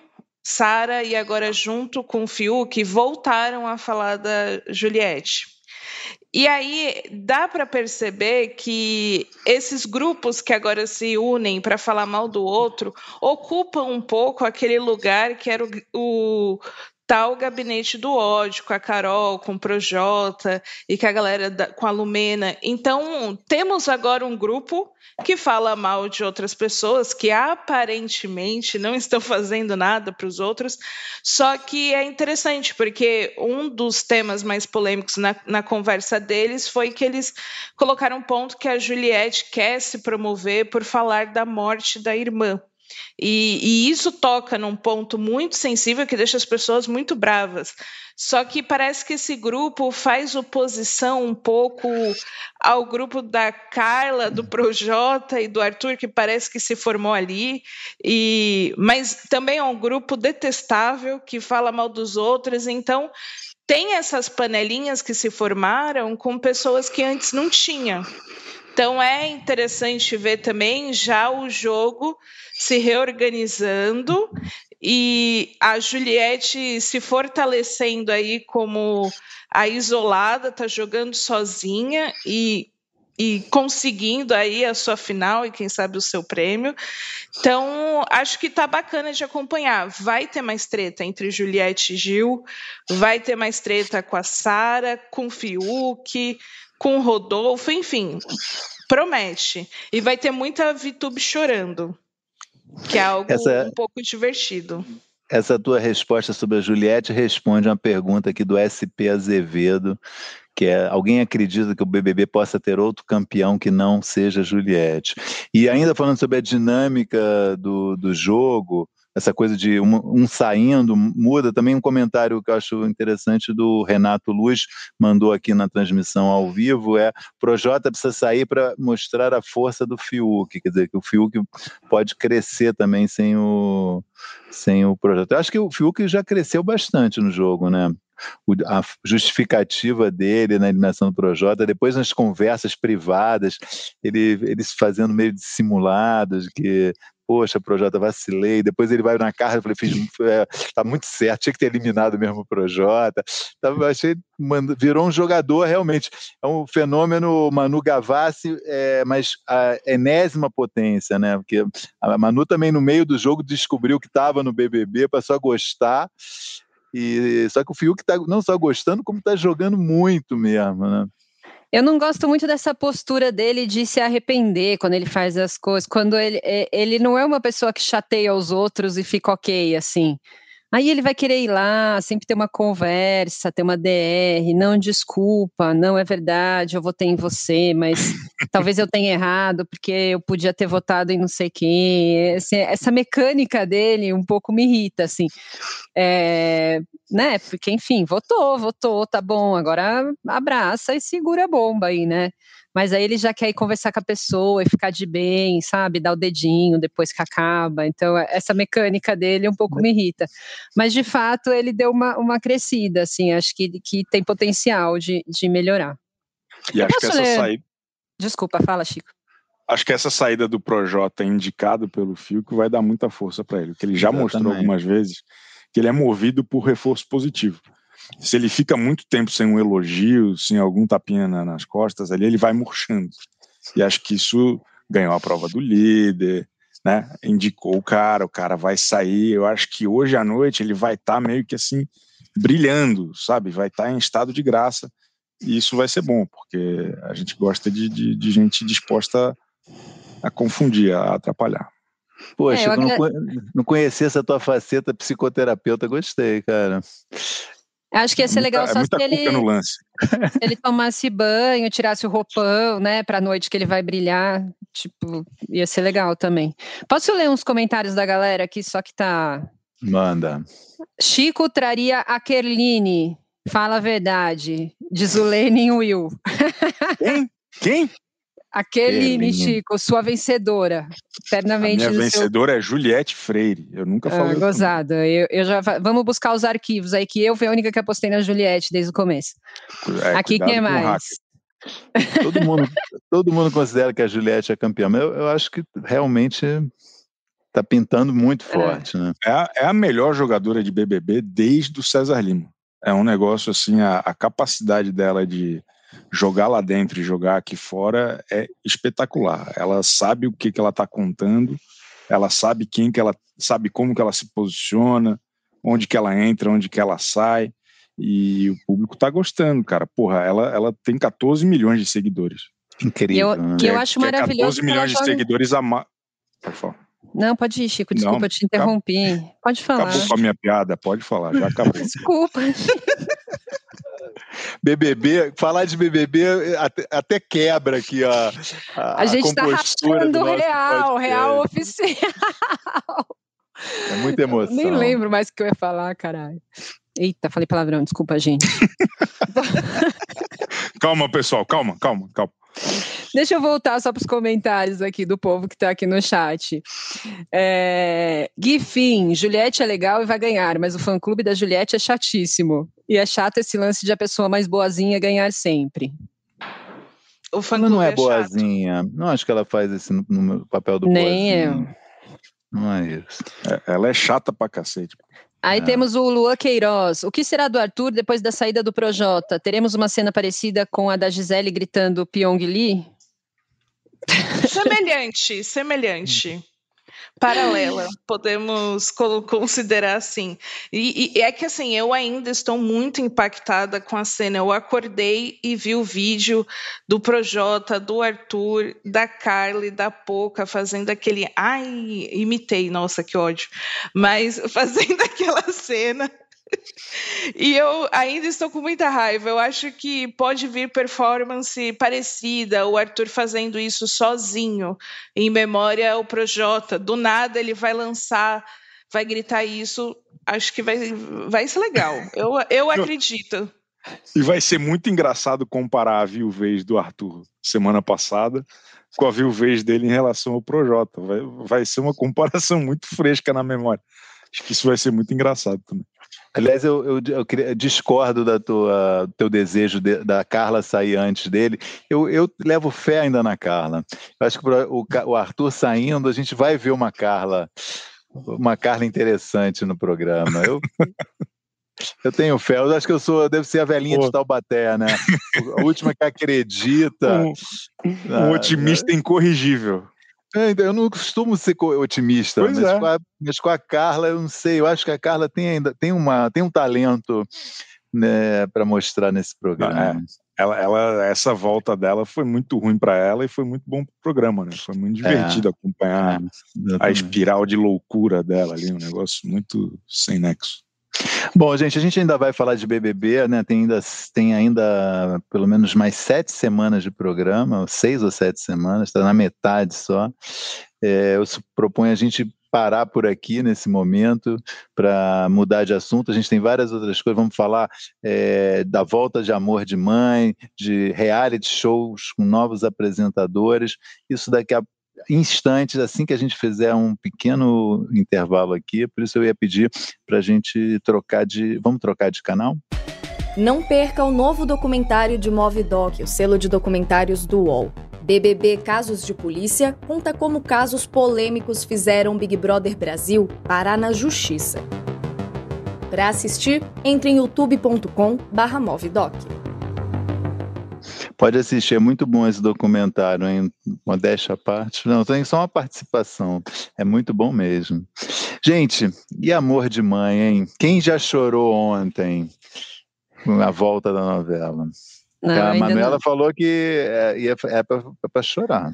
Sara e agora junto com o Fiuk voltaram a falar da Juliette. E aí dá para perceber que esses grupos que agora se unem para falar mal do outro ocupam um pouco aquele lugar que era o, o tá o gabinete do ódio com a Carol, com o Projota e com a galera da, com a Lumena. Então, temos agora um grupo que fala mal de outras pessoas que aparentemente não estão <laughs> fazendo nada para os outros. Só que é interessante, porque um dos temas mais polêmicos na, na conversa deles foi que eles colocaram um ponto que a Juliette quer se promover por falar da morte da irmã. E, e, isso toca num ponto muito sensível que deixa as pessoas muito bravas. Só que parece que esse grupo faz oposição um pouco ao grupo da Carla, do Projota e do Arthur, que parece que se formou ali. E, mas também é um grupo detestável que fala mal dos outros. Então tem essas panelinhas que se formaram com pessoas que antes não tinham. Então é interessante ver também já o jogo se reorganizando e a Juliette se fortalecendo aí como a isolada, tá jogando sozinha e e conseguindo aí a sua final e quem sabe o seu prêmio. Então, acho que tá bacana de acompanhar. Vai ter mais treta entre Juliette e Gil, vai ter mais treta com a Sara, com o Fiuk, com o Rodolfo, enfim. Promete. E vai ter muita VTube chorando. Que é algo Essa... um pouco divertido. Essa tua resposta sobre a Juliette responde uma pergunta aqui do SP Azevedo, que é alguém acredita que o BBB possa ter outro campeão que não seja Juliette? E ainda falando sobre a dinâmica do, do jogo, essa coisa de um, um, saindo, muda. Também um comentário que eu acho interessante do Renato Luz, mandou aqui na transmissão ao vivo, é Projota precisa sair para mostrar a força do Fiuk, quer dizer, que o Fiuk pode crescer também sem o, sem o Projota. Eu acho que o Fiuk já cresceu bastante no jogo, né? a justificativa dele na eliminação do Projota, depois nas conversas privadas, ele, eles fazendo meio dissimulados, que poxa, Projota, vacilei. Depois ele vai na carta, eu falei, fiz, é, tá muito certo, tinha que ter eliminado mesmo o Projota. Tava, achei, virou um jogador realmente. É um fenômeno Manu Gavassi, é, mas a enésima potência, né? Porque a Manu também no meio do jogo descobriu que estava no BBB, passou a gostar. E, só que o Fiuk tá não só gostando, como está jogando muito mesmo, né? Eu não gosto muito dessa postura dele de se arrepender quando ele faz as coisas, quando ele, é, ele não é uma pessoa que chateia os outros e fica ok, assim. Aí ele vai querer ir lá, sempre ter uma conversa, ter uma DR, não desculpa, não é verdade, eu votei em você, mas <laughs> talvez eu tenha errado, porque eu podia ter votado em não sei quem. Esse, essa mecânica dele um pouco me irrita, assim. É, né? Porque, enfim, votou, votou, tá bom, agora abraça e segura a bomba aí, né? Mas aí ele já quer ir conversar com a pessoa e ficar de bem, sabe? Dar o dedinho depois que acaba. Então, essa mecânica dele um pouco me irrita. Mas, de fato, ele deu uma, uma crescida, assim, acho que, que tem potencial de, de melhorar. E acho que essa saída. Desculpa, fala, Chico. Acho que essa saída do Projota indicado pelo Fiuk vai dar muita força para ele, que ele já Exatamente. mostrou algumas vezes que ele é movido por reforço positivo se ele fica muito tempo sem um elogio, sem algum tapinha nas costas ali, ele vai murchando. E acho que isso ganhou a prova do líder, né? Indicou o cara, o cara vai sair. Eu acho que hoje à noite ele vai estar tá meio que assim brilhando, sabe? Vai estar tá em estado de graça. E isso vai ser bom, porque a gente gosta de, de, de gente disposta a confundir, a atrapalhar. Poxa, é, eu não, não conhecia essa tua faceta psicoterapeuta, gostei, cara. Acho que ia ser legal é só se ele, se <laughs> ele tomasse banho, tirasse o roupão, né, pra noite que ele vai brilhar. Tipo, ia ser legal também. Posso ler uns comentários da galera aqui, só que tá. Manda. Chico traria a Kerline. Fala a verdade. Diz o Lenin Will. Quem? Quem? Aquele, Chico, sua vencedora. Eternamente. A minha vencedora seu... é Juliette Freire. Eu nunca falei. Ah, gozada. Eu, eu, já vamos buscar os arquivos aí que eu fui a única que apostei na Juliette desde o começo. É, Aqui quem mais? Todo mundo, <laughs> todo mundo considera que a Juliette é campeã, mas eu, eu acho que realmente está pintando muito é. forte, é. né? É a, é a, melhor jogadora de BBB desde o César Lima. É um negócio assim, a, a capacidade dela de jogar lá dentro e jogar aqui fora é espetacular. Ela sabe o que, que ela está contando, ela sabe quem que ela sabe como que ela se posiciona, onde que ela entra, onde que ela sai. E o público está gostando, cara. Porra, ela, ela tem 14 milhões de seguidores. Incrível. Eu, né? que eu acho maravilhoso. 14 milhões de seguidores a mais. Pode falar. Não, pode ir, Chico. Desculpa, Não, eu te interrompi. Pode falar. Acabou com a minha piada, pode falar, já acabou. <laughs> Desculpa. <laughs> BBB, falar de BBB até, até quebra aqui a, a, a gente está rachando real, real oficial. É muita emoção. Nem lembro mais o que eu ia falar, caralho. Eita, falei palavrão, desculpa, gente. <laughs> calma, pessoal, calma, calma, calma. Deixa eu voltar só para os comentários aqui do povo que está aqui no chat. É, Gui Fim, Juliette é legal e vai ganhar, mas o fã-clube da Juliette é chatíssimo. E é chato esse lance de a pessoa mais boazinha ganhar sempre. O fã não é, é boazinha. Chato. Não acho que ela faz esse no, no papel do Nem boazinha. eu. Não é isso. É, ela é chata pra cacete. Aí é. temos o Luan Queiroz. O que será do Arthur depois da saída do Projota? Teremos uma cena parecida com a da Gisele gritando Pyong Lee? Semelhante, semelhante paralela, <laughs> podemos considerar assim. E, e, é que assim, eu ainda estou muito impactada com a cena. Eu acordei e vi o vídeo do Projota, do Arthur, da Carly, da Poca fazendo aquele. Ai, imitei, nossa, que ódio. Mas <laughs> fazendo aquela cena e eu ainda estou com muita raiva. Eu acho que pode vir performance parecida, o Arthur fazendo isso sozinho, em memória ao Projota. Do nada ele vai lançar, vai gritar isso. Acho que vai, vai ser legal. Eu, eu <laughs> acredito. E vai ser muito engraçado comparar a viuvez do Arthur semana passada com a viuvez dele em relação ao Projota. Vai, vai ser uma comparação muito fresca na memória. Acho que isso vai ser muito engraçado também. Aliás, eu, eu, eu, eu, discordo da tua teu desejo de, da Carla sair antes dele. Eu, eu levo fé ainda na Carla. Eu acho que o, o Arthur saindo, a gente vai ver uma Carla, uma Carla interessante no programa. Eu, eu tenho fé. Eu acho que eu sou, deve ser a velhinha Pô. de Taubaté, né? <laughs> A última que acredita. Um, um ah, otimista é. incorrigível. É, eu não costumo ser otimista, mas, é. com a, mas, com a, Carla eu não sei. Eu acho que a Carla tem ainda tem, uma, tem um talento né, para mostrar nesse programa. É. Ela, ela, essa volta dela foi muito ruim para ela e foi muito bom para o programa, né? Foi muito divertido é. acompanhar é, a espiral de loucura dela ali, um negócio muito sem nexo. Bom, gente, a gente ainda vai falar de BBB, né? Tem ainda, tem ainda pelo menos mais sete semanas de programa, seis ou sete semanas, está na metade só. É, eu proponho a gente parar por aqui nesse momento para mudar de assunto. A gente tem várias outras coisas. Vamos falar é, da volta de Amor de Mãe, de reality shows com novos apresentadores. Isso daqui a instantes, assim que a gente fizer um pequeno intervalo aqui, por isso eu ia pedir para a gente trocar de. Vamos trocar de canal? Não perca o novo documentário de Movidoc, o selo de documentários do UOL. BBB Casos de Polícia conta como casos polêmicos fizeram Big Brother Brasil parar na justiça. Para assistir, entre em youtube.com/movidoc. Pode assistir, é muito bom esse documentário, em modéstia à parte. Não, tem só uma participação, é muito bom mesmo. Gente, e amor de mãe, hein? Quem já chorou ontem na volta da novela? Não, a Manuela falou que é, é para chorar.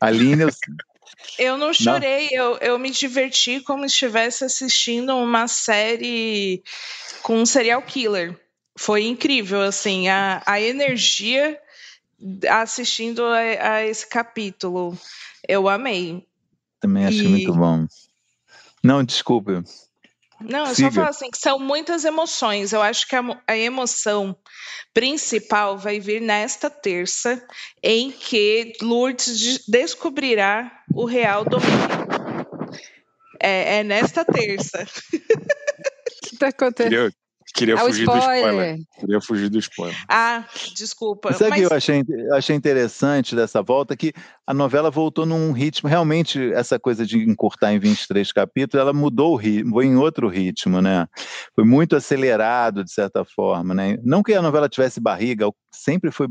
A Aline, eu... <laughs> eu não chorei, não. Eu, eu me diverti como se estivesse assistindo uma série com um serial killer. Foi incrível, assim, a, a energia assistindo a, a esse capítulo. Eu amei. Também achei e... muito bom. Não, desculpe. Não, eu só falo assim que são muitas emoções. Eu acho que a, a, emoção principal vai vir nesta terça, em que Lourdes descobrirá o real domínio. É, é nesta terça. O que está acontecendo? Queria é fugir spoiler. do spoiler. Queria fugir do spoiler. Ah, desculpa. Sabe o mas... que eu achei, achei interessante dessa volta? Que a novela voltou num ritmo, realmente, essa coisa de encurtar em 23 capítulos, ela mudou o ritmo, foi em outro ritmo, né? Foi muito acelerado, de certa forma, né? Não que a novela tivesse barriga, sempre foi,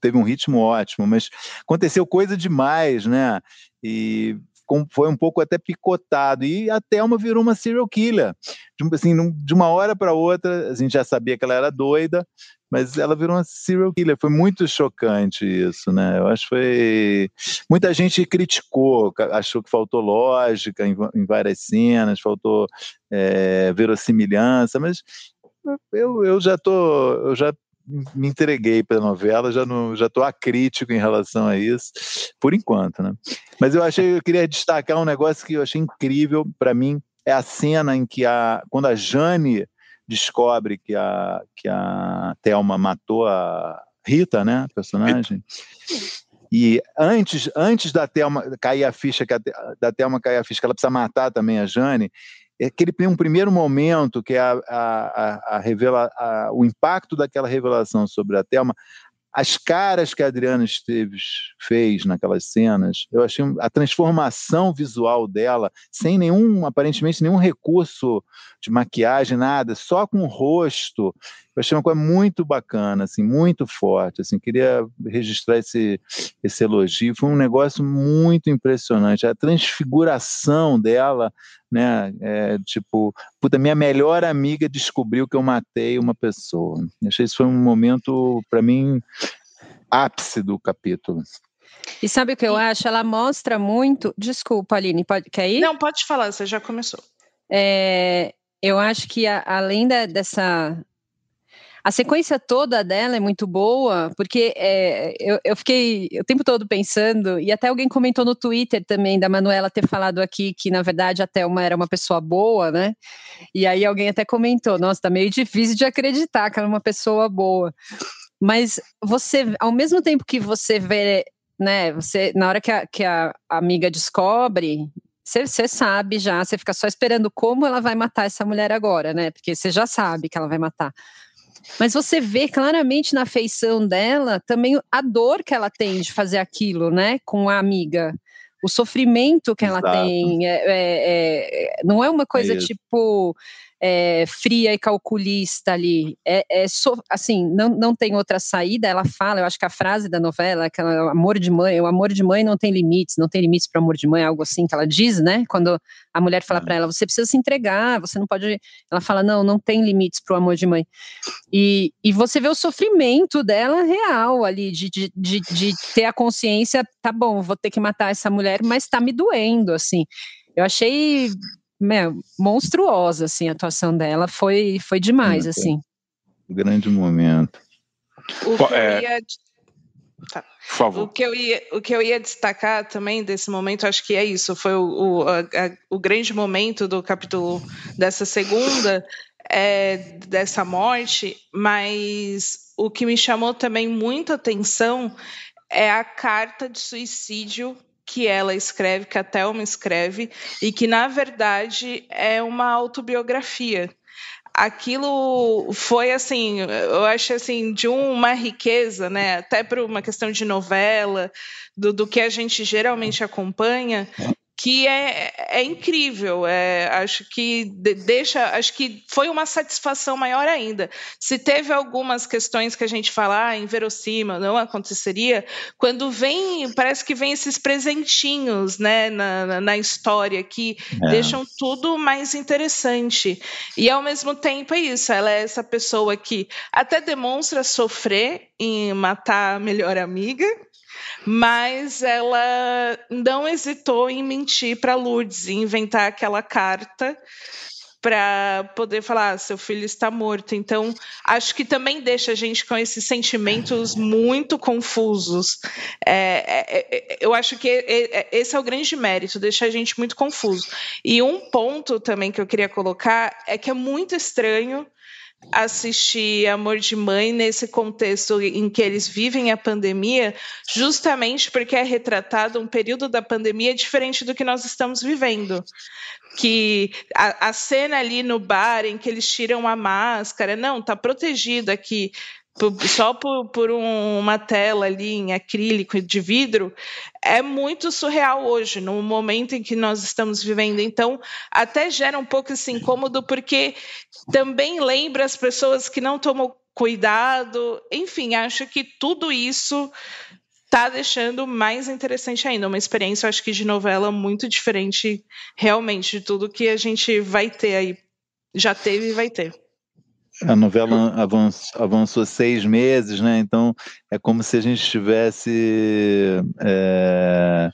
teve um ritmo ótimo, mas aconteceu coisa demais, né? E foi um pouco até picotado. E a Thelma virou uma serial killer. De, assim, de uma hora para outra, a gente já sabia que ela era doida, mas ela virou uma serial killer. Foi muito chocante isso, né? Eu acho que foi. Muita gente criticou, achou que faltou lógica em, em várias cenas, faltou é, verossimilhança, mas eu, eu já tô. Eu já me entreguei para a novela, já já estou acrítico em relação a isso, por enquanto, né? Mas eu achei, eu queria destacar um negócio que eu achei incrível para mim é a cena em que a quando a Jane descobre que a que a Thelma matou a Rita, né, a personagem. E antes, antes da Thelma cair a ficha, que a, da Thelma cair a ficha, que ela precisa matar também a Jane, aquele um primeiro momento que é a, a, a, revela, a, o impacto daquela revelação sobre a Thelma, as caras que a Adriana Esteves fez naquelas cenas, eu achei a transformação visual dela, sem nenhum, aparentemente, nenhum recurso de maquiagem, nada, só com o rosto. Eu achei uma coisa muito bacana, assim, muito forte. Assim, queria registrar esse, esse elogio. Foi um negócio muito impressionante. A transfiguração dela, né? É, tipo, puta, minha melhor amiga descobriu que eu matei uma pessoa. Eu achei isso foi um momento, para mim, ápice do capítulo. E sabe o que eu acho? Ela mostra muito. Desculpa, Aline, pode, quer ir? Não, pode falar, você já começou. É, eu acho que a, além da, dessa. A sequência toda dela é muito boa, porque é, eu, eu, fiquei o tempo todo pensando, e até alguém comentou no Twitter também, da Manuela ter falado aqui que, na verdade, a Thelma era uma pessoa boa, né? E aí alguém até comentou: nossa, tá meio difícil de acreditar que ela é uma pessoa boa. Mas você, ao mesmo tempo que você vê, né, você, na hora que a, que a amiga descobre, você sabe já, você fica só esperando como ela vai matar essa mulher agora, né? Porque você já sabe que ela vai matar. Mas você vê claramente na feição dela também a dor que ela tem de fazer aquilo, né? Com a amiga. O sofrimento que Exato. ela tem. É, é, é, não é uma coisa tipo é, fria e calculista ali. É, é so, assim, não, não tem outra saída. Ela fala, eu acho que a frase da novela, aquela amor de mãe, o amor de mãe não tem limites, não tem limites para o amor de mãe, algo assim que ela diz, né? Quando a mulher fala para ela, você precisa se entregar, você não pode. Ela fala, não, não tem limites para o amor de mãe. E, e você vê o sofrimento dela real ali, de, de, de, de ter a consciência, tá bom, vou ter que matar essa mulher, mas tá me doendo, assim. Eu achei meu, monstruosa, assim, a atuação dela foi, foi demais, é, assim. Um grande momento. O que, é... ia... tá. Por favor. O que, eu ia, o que eu ia destacar também desse momento, acho que é isso, foi o, o, a, o grande momento do capítulo dessa segunda, é, dessa morte, mas o que me chamou também muita atenção é a carta de suicídio que ela escreve, que a Thelma escreve, e que, na verdade, é uma autobiografia. Aquilo foi assim, eu acho assim, de uma riqueza, né? Até por uma questão de novela, do, do que a gente geralmente acompanha, que é, é incrível. É, acho que deixa, acho que foi uma satisfação maior ainda. Se teve algumas questões que a gente fala, ah, inverossímil, não aconteceria, quando vem, parece que vem esses presentinhos, né, na, na, história que é. deixam tudo mais interessante. E ao mesmo tempo é isso, ela é essa pessoa que até demonstra sofrer em matar a melhor amiga, mas ela não hesitou em mentir para Lourdes, e inventar aquela carta para poder falar: ah, seu filho está morto. Então, acho que também deixa a gente com esses sentimentos muito confusos. É, é, é eu acho que é, é, esse é o grande mérito, deixa a gente muito confuso. E um ponto também que eu queria colocar é que é muito estranho assistir Amor de Mãe nesse contexto em que eles vivem a pandemia, justamente porque é retratado um período da pandemia diferente do que nós estamos vivendo. Que a, a cena ali no bar em que eles tiram a máscara, não, tá protegido aqui só por, por um, uma tela ali em acrílico de vidro, é muito surreal hoje, no momento em que nós estamos vivendo. Então, até gera um pouco esse incômodo, porque também lembra as pessoas que não tomam cuidado. Enfim, acho que tudo isso está deixando mais interessante ainda. Uma experiência, acho que, de novela muito diferente, realmente, de tudo que a gente vai ter aí. Já teve e vai ter. A novela avançou, avançou, seis meses, né? Então é como se a gente estivesse é,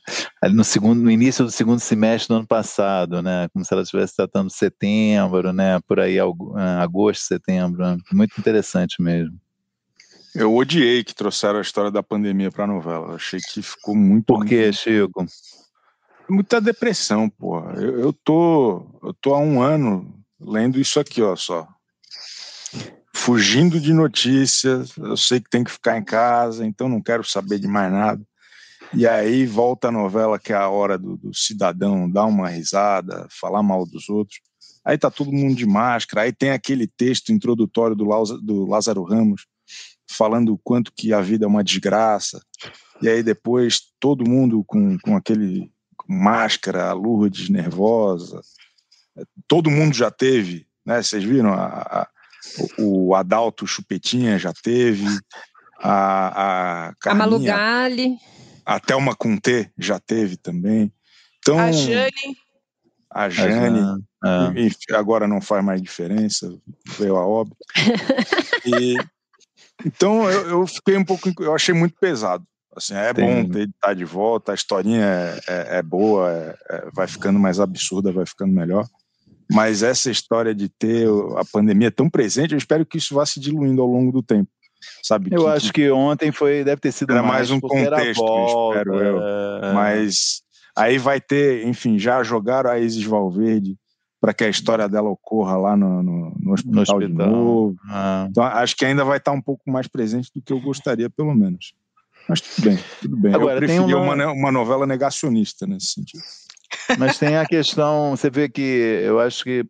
no segundo, no início do segundo semestre do ano passado, né? Como se ela estivesse tratando setembro, né? Por aí agosto, setembro. Né? Muito interessante mesmo. Eu odiei que trouxeram a história da pandemia para a novela. achei que ficou muito. Por quê, Chico? Muita depressão, pô. Eu, eu tô, eu tô há um ano lendo isso aqui, ó, só fugindo de notícias, eu sei que tem que ficar em casa, então não quero saber de mais nada. E aí volta a novela que é a hora do, do cidadão dar uma risada, falar mal dos outros. Aí tá todo mundo de máscara, aí tem aquele texto introdutório do, do Lázaro Ramos falando o quanto que a vida é uma desgraça. E aí depois todo mundo com, com aquele com máscara, a Lourdes nervosa. Todo mundo já teve, né? Vocês viram a, a o, Adalto Chupetinha já teve, a, a, a Malu. A Thelma Conté já teve também. Então, a Jane. A Jane. A enfim, agora não faz mais diferença, veio a óbito. e, então eu, eu, fiquei um pouco. Eu achei muito pesado. Assim, é Tem. bom ter estar tá de volta, a historinha é, é, é boa, é, é, vai ficando mais absurda, vai ficando melhor. Mas essa história de ter a pandemia tão presente, eu espero que isso vá se diluindo ao longo do tempo. Sabe? Eu que, acho que ontem foi, deve ter sido era mais, mais um contexto, volta, espero eu. É... Mas aí vai ter, enfim, já jogaram a Isis Valverde para que a história dela ocorra lá no, no, no, hospital, no hospital, de novo. Ah. Então acho que ainda vai estar um pouco mais presente do que eu gostaria, pelo menos. Mas tudo bem, tudo bem. Agora, eu preferia uma... uma, uma novela negacionista nesse sentido. Mas tem a questão, você vê que eu acho que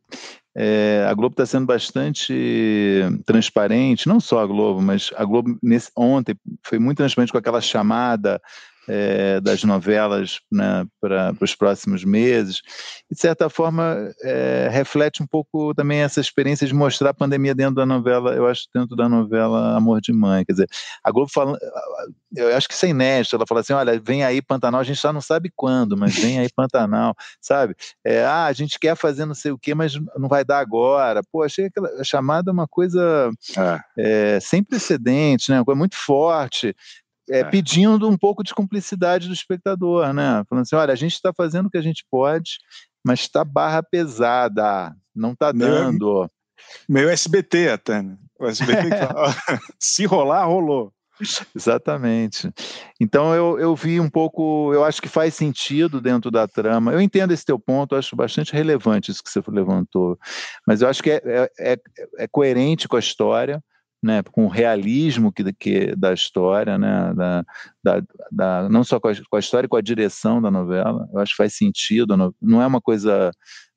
é, a Globo está sendo bastante transparente, não só a Globo, mas a Globo nesse, ontem foi muito transparente com aquela chamada é, das novelas né, para os próximos meses. E, de certa forma, é, reflete um pouco também essa experiência de mostrar a pandemia dentro da novela, eu acho, dentro da novela Amor de Mãe. Quer dizer, a Globo fala, eu acho que isso é inédito, ela fala assim, olha, vem aí Pantanal, a gente só não sabe quando, mas vem aí Pantanal, <laughs> sabe? É, ah, a gente quer fazer não sei o quê, mas não vai dar agora. Pô, achei aquela chamada uma coisa. É, sem precedentes, né? uma coisa muito forte é, é. pedindo um pouco de cumplicidade do espectador, né? Falando assim, olha, a gente está fazendo o que a gente pode, mas está barra pesada, não está dando. Meio SBT até, né? O SBT <laughs> que <laughs> se rolar, rolou. Exatamente. Então eu, eu vi um pouco, eu acho que faz sentido dentro da trama. Eu entendo esse teu ponto, acho bastante relevante isso que você levantou. Mas eu acho que é, é, é, é coerente com a história né, com o realismo que, que, da história, né, da, da, da, não só com a, com a, história, com a direção da novela. Eu acho que faz sentido. Não é uma coisa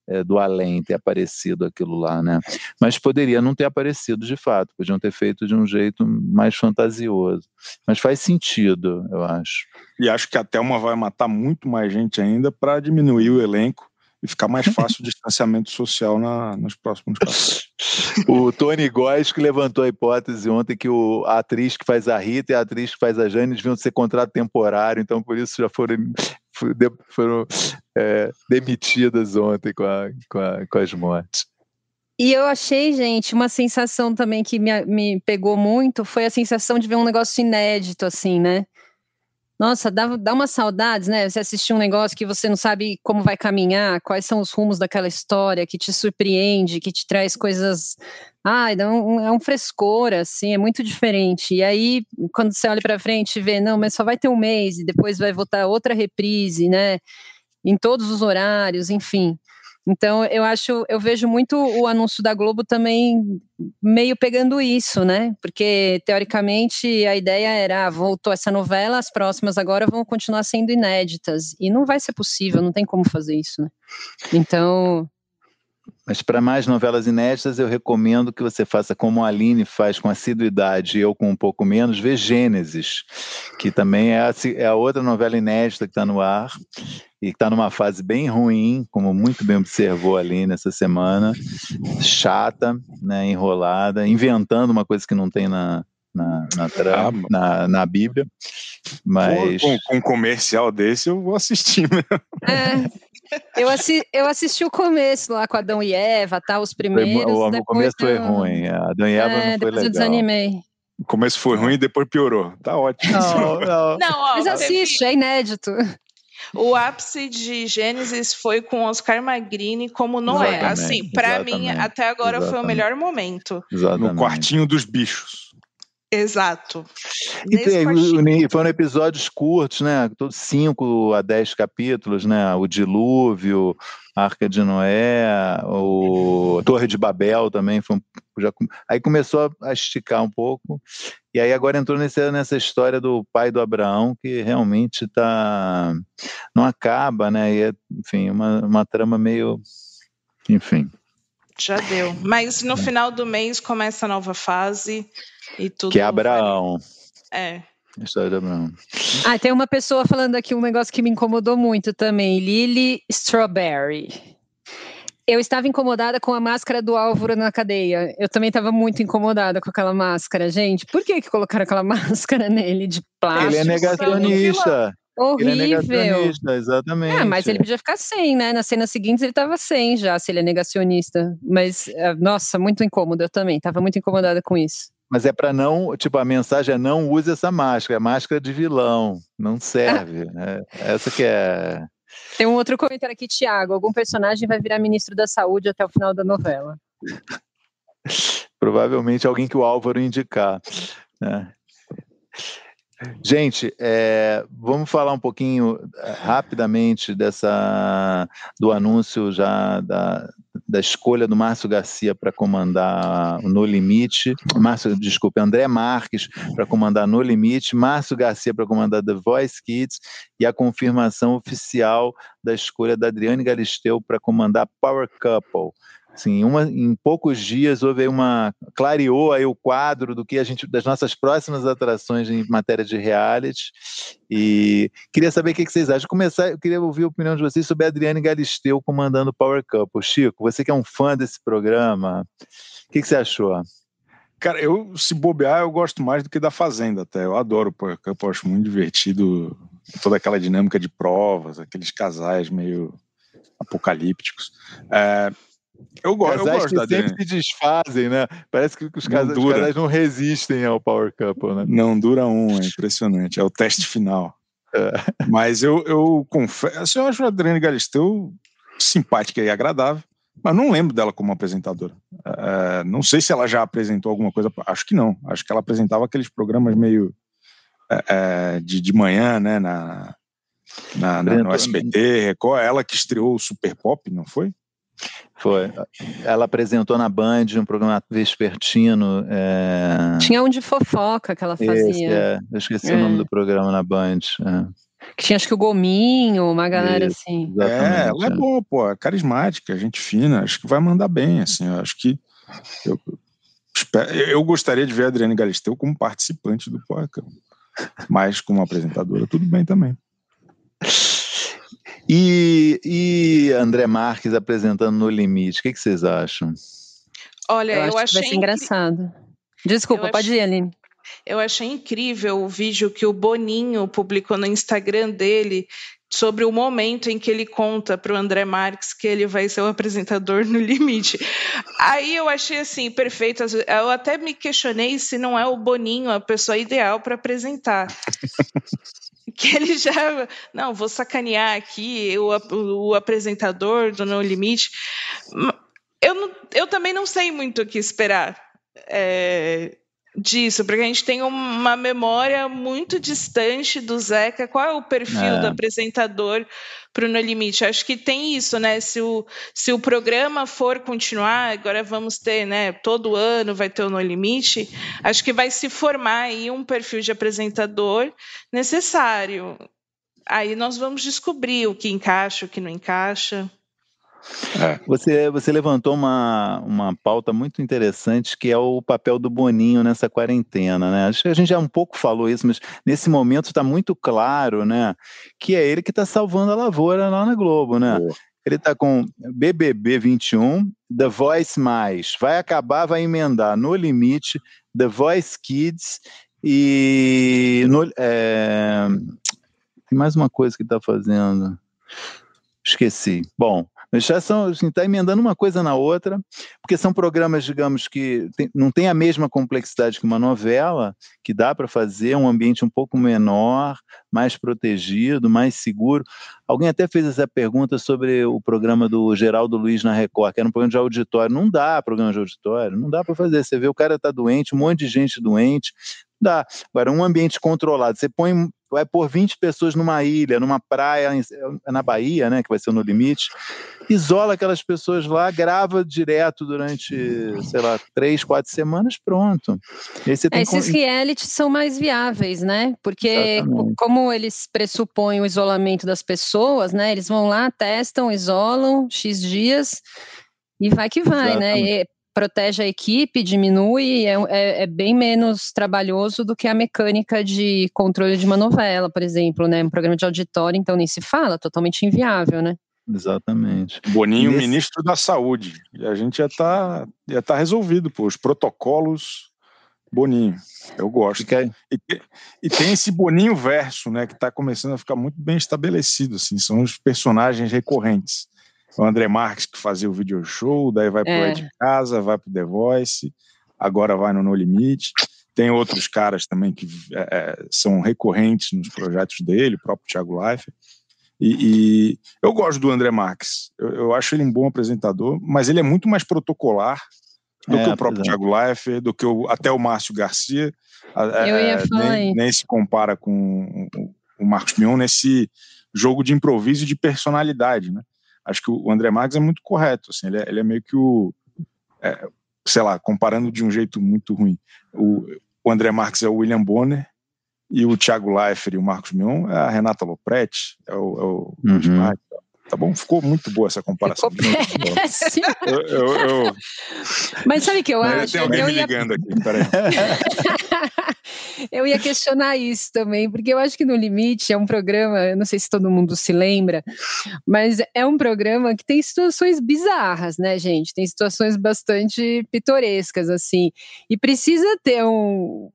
é, do além ter aparecido aquilo lá, né? Mas poderia não ter aparecido de fato, podiam ter feito de um jeito mais fantasioso. Mas faz sentido, eu acho. E acho que a Thelma vai matar muito mais gente ainda para diminuir o elenco e ficar mais <laughs> fácil o distanciamento social na, nos próximos capítulos. o Tony Góes que levantou a hipótese ontem que o, a atriz que faz a Rita e a atriz que faz a Jane deviam ser contrato temporário, então por isso já foram, foram é, demitidas ontem com, a, com, a, com as mortes. E eu achei, gente, uma sensação também que me, me pegou muito foi a sensação de ver um negócio inédito, assim, né? Nossa, dá, dá umas saudades, né? Você assistir um negócio que você não sabe como vai caminhar, quais são os rumos daquela história, que te surpreende, que te traz coisas. Ai, dá um, é um frescor, assim, é muito diferente. E aí, quando você olha para frente e vê, não, mas só vai ter um mês e depois vai voltar outra reprise, né? Em todos os horários, enfim. Então, eu acho, eu vejo muito o anúncio da Globo também meio pegando isso, né? Porque, teoricamente, a ideia era, ah, voltou essa novela, as próximas agora vão continuar sendo inéditas. E não vai ser possível, não tem como fazer isso, né? Então, mas para mais novelas inéditas, eu recomendo que você faça como a Aline faz com assiduidade e eu com um pouco menos, vê Gênesis, que também é a, é a outra novela inédita que está no ar e está numa fase bem ruim, como muito bem observou ali nessa semana, chata, né, enrolada, inventando uma coisa que não tem na, na, na, trama, ah, na, na Bíblia. Mas... Com, com, um comercial desse eu vou assistir <laughs> mesmo. É. Eu, assi eu assisti o começo lá com Adão e Eva, tá? Os primeiros. O, o começo foi ruim. Adão e Eva é, não foi legal. Eu desanimei. O começo foi ruim e depois piorou. Tá ótimo. Não, <laughs> não. não ó, Mas assiste, é inédito. O ápice de Gênesis foi com Oscar Magrini como Noé. Exatamente, assim, para mim, até agora exatamente. foi o melhor momento. Exatamente. No quartinho dos bichos. Exato. E tem, foram episódios curtos, né? Todos 5 a 10 capítulos, né? O Dilúvio, Arca de Noé, o Torre de Babel também foi já, aí começou a esticar um pouco e aí agora entrou nesse, nessa história do pai do Abraão que realmente tá não acaba, né? E é, enfim, uma, uma trama meio, enfim. Já deu. Mas no é. final do mês começa a nova fase e tudo. Que é Abraão. É. A história de Abraão. Ah, tem uma pessoa falando aqui um negócio que me incomodou muito também. Lily Strawberry. Eu estava incomodada com a máscara do Álvaro na cadeia. Eu também estava muito incomodada com aquela máscara, gente. Por que, que colocaram aquela <laughs> máscara nele de plástico? Ele é negacionista. Horrível. Ele é negacionista, exatamente. É, mas ele podia ficar sem, né? Nas cenas seguintes ele estava sem já, se ele é negacionista. Mas, é, nossa, muito incômodo. Eu também estava muito incomodada com isso. Mas é para não, tipo, a mensagem é não use essa máscara, é máscara de vilão, não serve. é, essa que é. Tem um outro comentário aqui, Tiago. Algum personagem vai virar ministro da saúde até o final da novela. <laughs> Provavelmente alguém que o Álvaro indicar. Né? Gente, é, vamos falar um pouquinho é, rapidamente dessa do anúncio já da, da escolha do Márcio Garcia para comandar No Limite, Márcio, desculpe, André Marques para comandar No Limite, Márcio Garcia para comandar The Voice Kids e a confirmação oficial da escolha da Adriane Galisteu para comandar Power Couple. Sim, uma, em poucos dias houve uma clareou aí o quadro do que a gente das nossas próximas atrações em matéria de reality e queria saber o que, vocês acham. Começar, eu queria ouvir a opinião de vocês sobre a Adriane Galisteu comandando o Power Couple. Chico, você que é um fã desse programa, o que, que você achou? Cara, eu se bobear eu gosto mais do que da Fazenda até. Eu adoro o Power Couple, acho muito divertido toda aquela dinâmica de provas, aqueles casais meio apocalípticos. É, eu, go casais eu gosto que da sempre se desfazem, né? Parece que os, casais, os casais não resistem ao Power Couple, né? Não dura um, é impressionante. É o teste final. É. Mas eu, eu confesso, assim, eu acho a Adriane Galisteu simpática e agradável, mas não lembro dela como apresentadora. É, não sei se ela já apresentou alguma coisa, acho que não. Acho que ela apresentava aqueles programas meio é, é de, de manhã, né, na, na, na no SBT, Record, ela que estreou o Super Pop, não foi? Foi. Ela apresentou na Band um programa vespertino. É... Tinha um de fofoca que ela fazia. Esse, é. Eu esqueci é. o nome do programa na Band. É. Que tinha acho que o Gominho, uma galera Isso, assim. É, ela é boa, pô, é carismática, gente fina, acho que vai mandar bem, assim, eu acho que eu, eu gostaria de ver a Adriane Galisteu como participante do Poca, mas como apresentadora, tudo bem também. E, e André Marques apresentando No Limite, o que, que vocês acham? Olha, eu, eu, acho achei. Que vai ser engraçado. Desculpa, eu pode achei... ir, Aline. Eu achei incrível o vídeo que o Boninho publicou no Instagram dele sobre o momento em que ele conta para o André Marques que ele vai ser o apresentador no limite. Aí eu achei assim, perfeito. Eu até me questionei se não é o Boninho a pessoa ideal para apresentar. Que <laughs> ele já. Não, vou sacanear aqui o, o apresentador do No Limite. Eu, não, eu também não sei muito o que esperar. É, disso, porque a gente tem uma memória muito distante do Zeca. Qual é o perfil é. do apresentador para o No Limite? Acho que tem isso, né? Se o, se o programa for continuar, agora vamos ter, né? Todo ano vai ter o No Limite. Acho que vai se formar aí um perfil de apresentador necessário. Aí nós vamos descobrir o que encaixa, o que não encaixa. É. Você, você levantou uma, uma pauta muito interessante que é o papel do Boninho nessa quarentena, né? Acho que a gente já um pouco falou isso, mas nesse momento está muito claro, né? Que é ele que está salvando a lavoura lá na Globo, né? Ele está com BBB 21, The Voice Mais, vai acabar, vai emendar no limite, The Voice Kids e no, é... tem mais uma coisa que está fazendo. Esqueci. Bom, já são, assim, está emendando uma coisa na outra, porque são programas, digamos, que tem, não tem a mesma complexidade que uma novela, que dá para fazer um ambiente um pouco menor, mais protegido, mais seguro. Alguém até fez essa pergunta sobre o programa do Geraldo Luiz na Record, que era um programa de auditório. Não dá programa de auditório, não dá para fazer. Você vê o cara está doente, um monte de gente doente, dá. Agora, um ambiente controlado, você põe vai pôr 20 pessoas numa ilha, numa praia na Bahia, né, que vai ser no limite, isola aquelas pessoas lá, grava direto durante, sei lá, três, quatro semanas, pronto. É, esses realities são mais viáveis, né? Porque Exatamente. como eles pressupõem o isolamento das pessoas, né? Eles vão lá, testam, isolam x dias e vai que vai, né? Exatamente. né? E protege a equipe, diminui, é, é, é, bem menos trabalhoso do que a mecânica de controle de uma novela, por exemplo, né? Um programa de auditório, então nem se fala, totalmente inviável, né? Exatamente. Boninho, Nesse... ministro da Saúde. E a gente já está já tá resolvido, pô, os protocolos Boninho. Eu gosto. E, e, tem esse Boninho verso, né, que está começando a ficar muito bem estabelecido, assim, são os personagens recorrentes o André Marques que fazia o video show, daí vai pro é. de casa, vai pro The Voice, agora vai no No Limite. Tem outros caras também que é, é, são recorrentes nos projetos dele, o próprio Thiago Leifert. E, e, eu gosto do André Marques. Eu, eu, acho ele um bom apresentador, mas ele é muito mais protocolar do é, que o próprio é. Thiago Leifert, do que o, até o Márcio Garcia. Eu ia é, falar nem, nem, se compara com o, o Marcos Mion nesse jogo de improviso e de personalidade, né? Acho que o André Marques é muito correto, assim, ele é, ele é meio que o, é, sei lá, comparando de um jeito muito ruim, o, o André Marques é o William Bonner e o Thiago Leifert e o Marcos Mion é a Renata Lopretti, é o, é o uhum. Tá bom? Ficou muito boa essa comparação. <laughs> eu, eu, eu... Mas sabe o que eu acho? Tem alguém eu me ia... ligando aqui, peraí. <laughs> eu ia questionar isso também, porque eu acho que No Limite é um programa, eu não sei se todo mundo se lembra, mas é um programa que tem situações bizarras, né, gente? Tem situações bastante pitorescas, assim. E precisa ter um,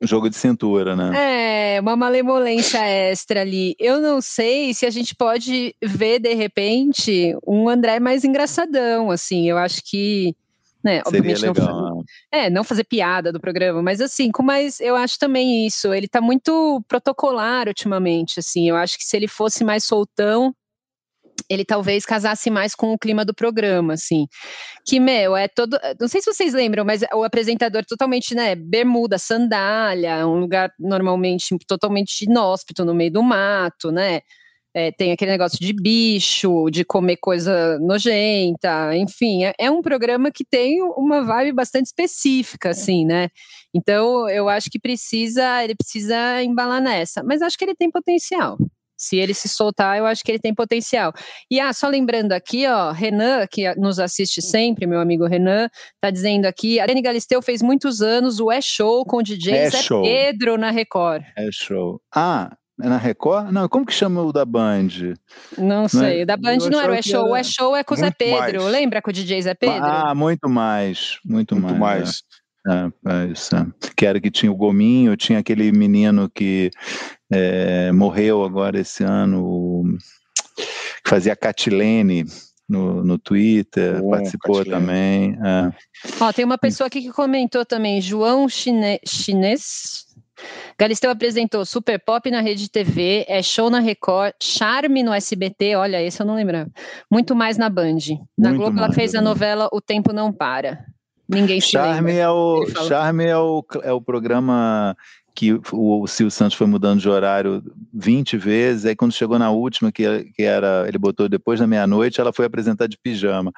jogo de cintura, né? É, uma malemolência extra ali. Eu não sei se a gente pode ver, de repente, um André mais engraçadão, assim. Eu acho que. Né, Seria obviamente legal. Não, né? é, não fazer piada do programa, mas assim, com mais, eu acho também isso. Ele tá muito protocolar ultimamente, assim. Eu acho que se ele fosse mais soltão, ele talvez casasse mais com o clima do programa, assim. Que, meu, é todo. Não sei se vocês lembram, mas o apresentador totalmente, né? Bermuda, sandália, um lugar normalmente totalmente inóspito no meio do mato, né? É, tem aquele negócio de bicho, de comer coisa nojenta, enfim, é, é, um programa que tem uma vibe bastante específica, assim, né? Então, eu acho que precisa, ele precisa embalar nessa, mas acho que ele tem potencial Se ele se soltar, eu acho que ele tem potencial. E ah, só lembrando aqui, ó, Renan, que nos assiste sempre, meu amigo Renan, tá dizendo aqui, Arene Galisteu fez muitos anos o É Show com o DJ é Zé show. Pedro na Record. É show. Ah, é na Record? Não, como que chama o da Band? Não sei, o da Band não era o É Show, o É Show é com o Zé Pedro, mais. lembra com o DJ Zé Pedro? Ah, muito mais, muito, muito mais. mais. É, é isso, é. Que era que tinha o Gominho, tinha aquele menino que é, morreu agora esse ano, que fazia Catilene no, no Twitter, Bom, participou Catilene. também. É. Ó, tem uma pessoa aqui que comentou também, João Chine Chinês, Galisteu apresentou Super Pop na Rede TV, é show na Record, Charme no SBT, olha, esse eu não lembrava. Muito mais na Band. Na Muito Globo ela fez a novela O Tempo Não Para. Ninguém se Charme lembra. É o, Charme é o, é o programa que o, Silvio Santos foi mudando de horário 20 vezes, aí quando chegou na última, que, que era, ele botou depois da meia-noite, ela foi apresentar de pijama,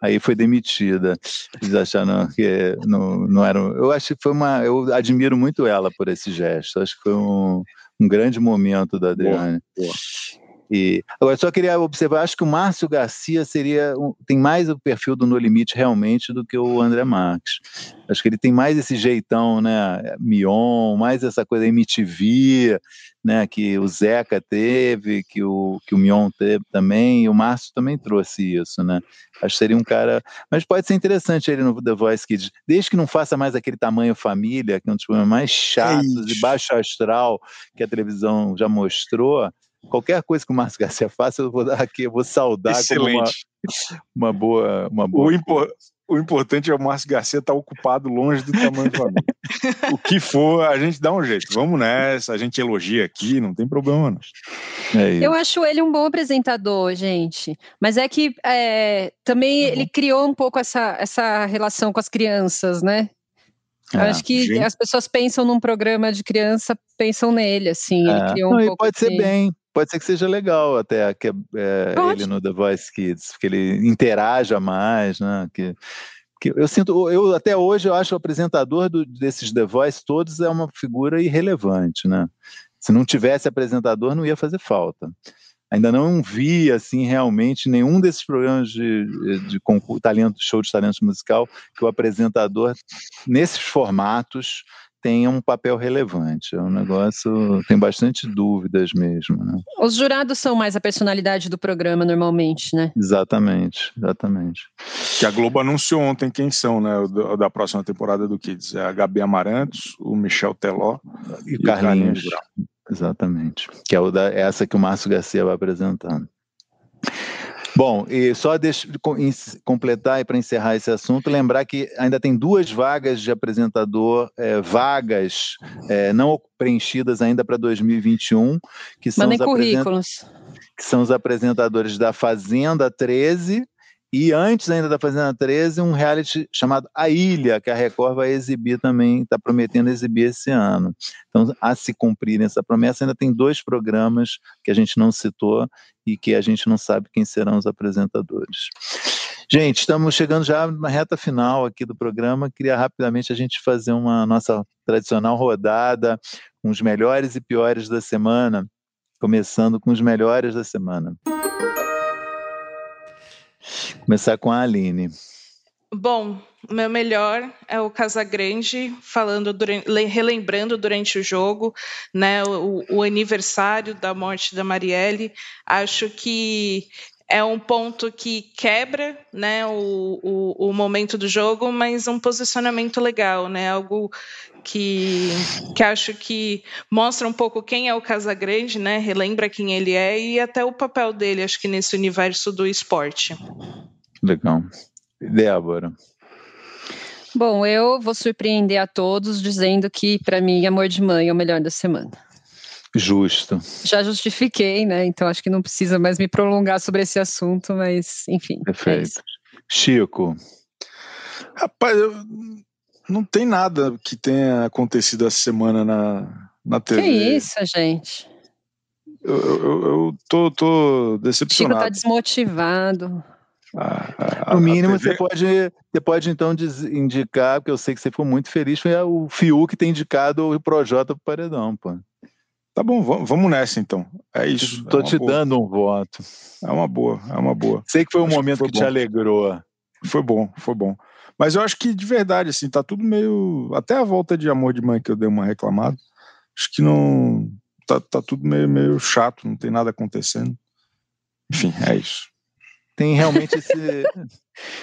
aí foi demitida, eles acharam que não, não era, eu acho que foi uma, eu admiro muito ela por esse gesto, acho que foi um, um grande momento da Adriane. Boa, boa. E, agora, só queria observar, acho que o Márcio Garcia seria tem mais o perfil do No Limite realmente do que o André Marques. Acho que ele tem mais esse jeitão, né, Mion, mais essa coisa MTV, né, que o Zeca teve, que o, que o Mion teve também, e o Márcio também trouxe isso, né. Acho que seria um cara, mas pode ser interessante ele no The Voice Kids, desde que não faça mais aquele tamanho família, que é um dos problemas mais chatos e baixo astral que a televisão já mostrou, qualquer coisa que o Márcio Garcia faça, eu vou dar aqui, eu vou saudar Excelente. uma, uma boa. Uma boa o, impo o importante é o Márcio Garcia estar tá ocupado longe do tamanho do família. <laughs> o que for, a gente dá um jeito. Vamos nessa, a gente elogia aqui, não tem problema, não. É eu acho ele um bom apresentador, gente. Mas é que é, também uhum. ele criou um pouco essa, essa relação com as crianças, né? Eu é, acho que gente... as pessoas pensam num programa de criança, pensam nele, assim. Ele é. criou um não, pouco pode assim. ser bem, pode ser que seja legal até que, é, ele no The Voice Kids, que ele interaja mais, né? Que, que eu sinto, eu até hoje eu acho o apresentador do, desses The Voice todos é uma figura irrelevante, né? Se não tivesse apresentador, não ia fazer falta. Ainda não vi assim realmente nenhum desses programas de, de, de concurso, talento, show de talentos musical que o apresentador nesses formatos tenha um papel relevante. É um negócio, tem bastante dúvidas mesmo. Né? Os jurados são mais a personalidade do programa normalmente, né? Exatamente, exatamente. Que a Globo anunciou ontem quem são, né? O da próxima temporada do Kids. É a Gabi Amarantos, o Michel Teló e, e Carlinhos. Carlinhos Exatamente. Que é o da, essa que o Márcio Garcia vai apresentando. Bom, e só deixa, completar e para encerrar esse assunto, lembrar que ainda tem duas vagas de apresentador, é, vagas é, não preenchidas ainda para 2021, que são, os currículos. que são os apresentadores da Fazenda 13 e antes ainda da Fazenda 13, um reality chamado A Ilha, que a Record vai exibir também, está prometendo exibir esse ano. Então, a se cumprir essa promessa, ainda tem dois programas que a gente não citou e que a gente não sabe quem serão os apresentadores. Gente, estamos chegando já na reta final aqui do programa. Queria rapidamente a gente fazer uma nossa tradicional rodada com os melhores e piores da semana, começando com os melhores da semana. Começar com a Aline. Bom, o meu melhor é o Casagrande falando durante, relembrando durante o jogo, né, o, o, aniversário da morte da Marielle. Acho que é um ponto que quebra, né, o, o, o momento do jogo, mas um posicionamento legal, né, algo que, que acho que mostra um pouco quem é o Casagrande, né, relembra quem ele é e até o papel dele, acho que nesse universo do esporte. Legal. Débora. Bom, eu vou surpreender a todos dizendo que, para mim, Amor de Mãe é o melhor da semana. Justo. Já justifiquei, né? Então acho que não precisa mais me prolongar sobre esse assunto, mas enfim. É Perfeito. É Chico. Rapaz, eu, não tem nada que tenha acontecido essa semana na, na TV. Que isso, gente? Eu, eu, eu tô, tô decepcionado. Chico tá desmotivado. no mínimo, você, pode, você pode então indicar, porque eu sei que você ficou muito feliz, foi o Fiuk ter indicado o Projota pro Paredão, pô. Tá bom, vamos nessa então. É isso. Estou é te boa. dando um voto. É uma boa, é uma boa. Sei que foi um acho momento que, que te alegrou. Foi bom, foi bom. Mas eu acho que de verdade, assim, tá tudo meio. Até a volta de amor de mãe que eu dei uma reclamada. Acho que não. Tá, tá tudo meio, meio chato, não tem nada acontecendo. Enfim, é isso tem realmente esse.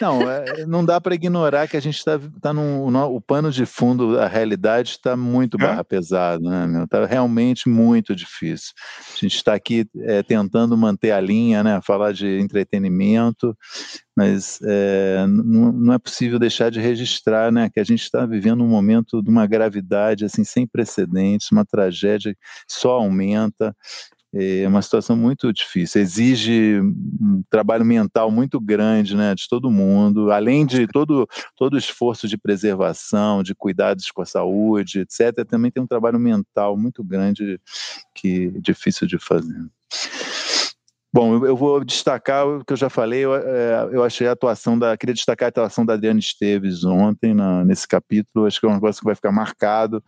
Não, é, não dá para ignorar que a gente está tá num. No, o pano de fundo da realidade está muito é. barra pesado, né, meu? Está realmente muito difícil. A gente está aqui é, tentando manter a linha, né? Falar de entretenimento, mas é, não, não, é possível deixar de registrar, né? Que a gente está vivendo um momento de uma gravidade assim sem precedentes, uma tragédia que só aumenta é uma situação muito difícil, exige um trabalho mental muito grande né, de todo mundo, além de todo, todo o esforço de preservação, de cuidados com a saúde, etc., também tem um trabalho mental muito grande que é difícil de fazer. Bom, eu vou destacar o que eu já falei, eu, é, eu achei a atuação da, queria destacar a atuação da Adriana Esteves ontem na, nesse capítulo, acho que é um negócio que vai ficar marcado,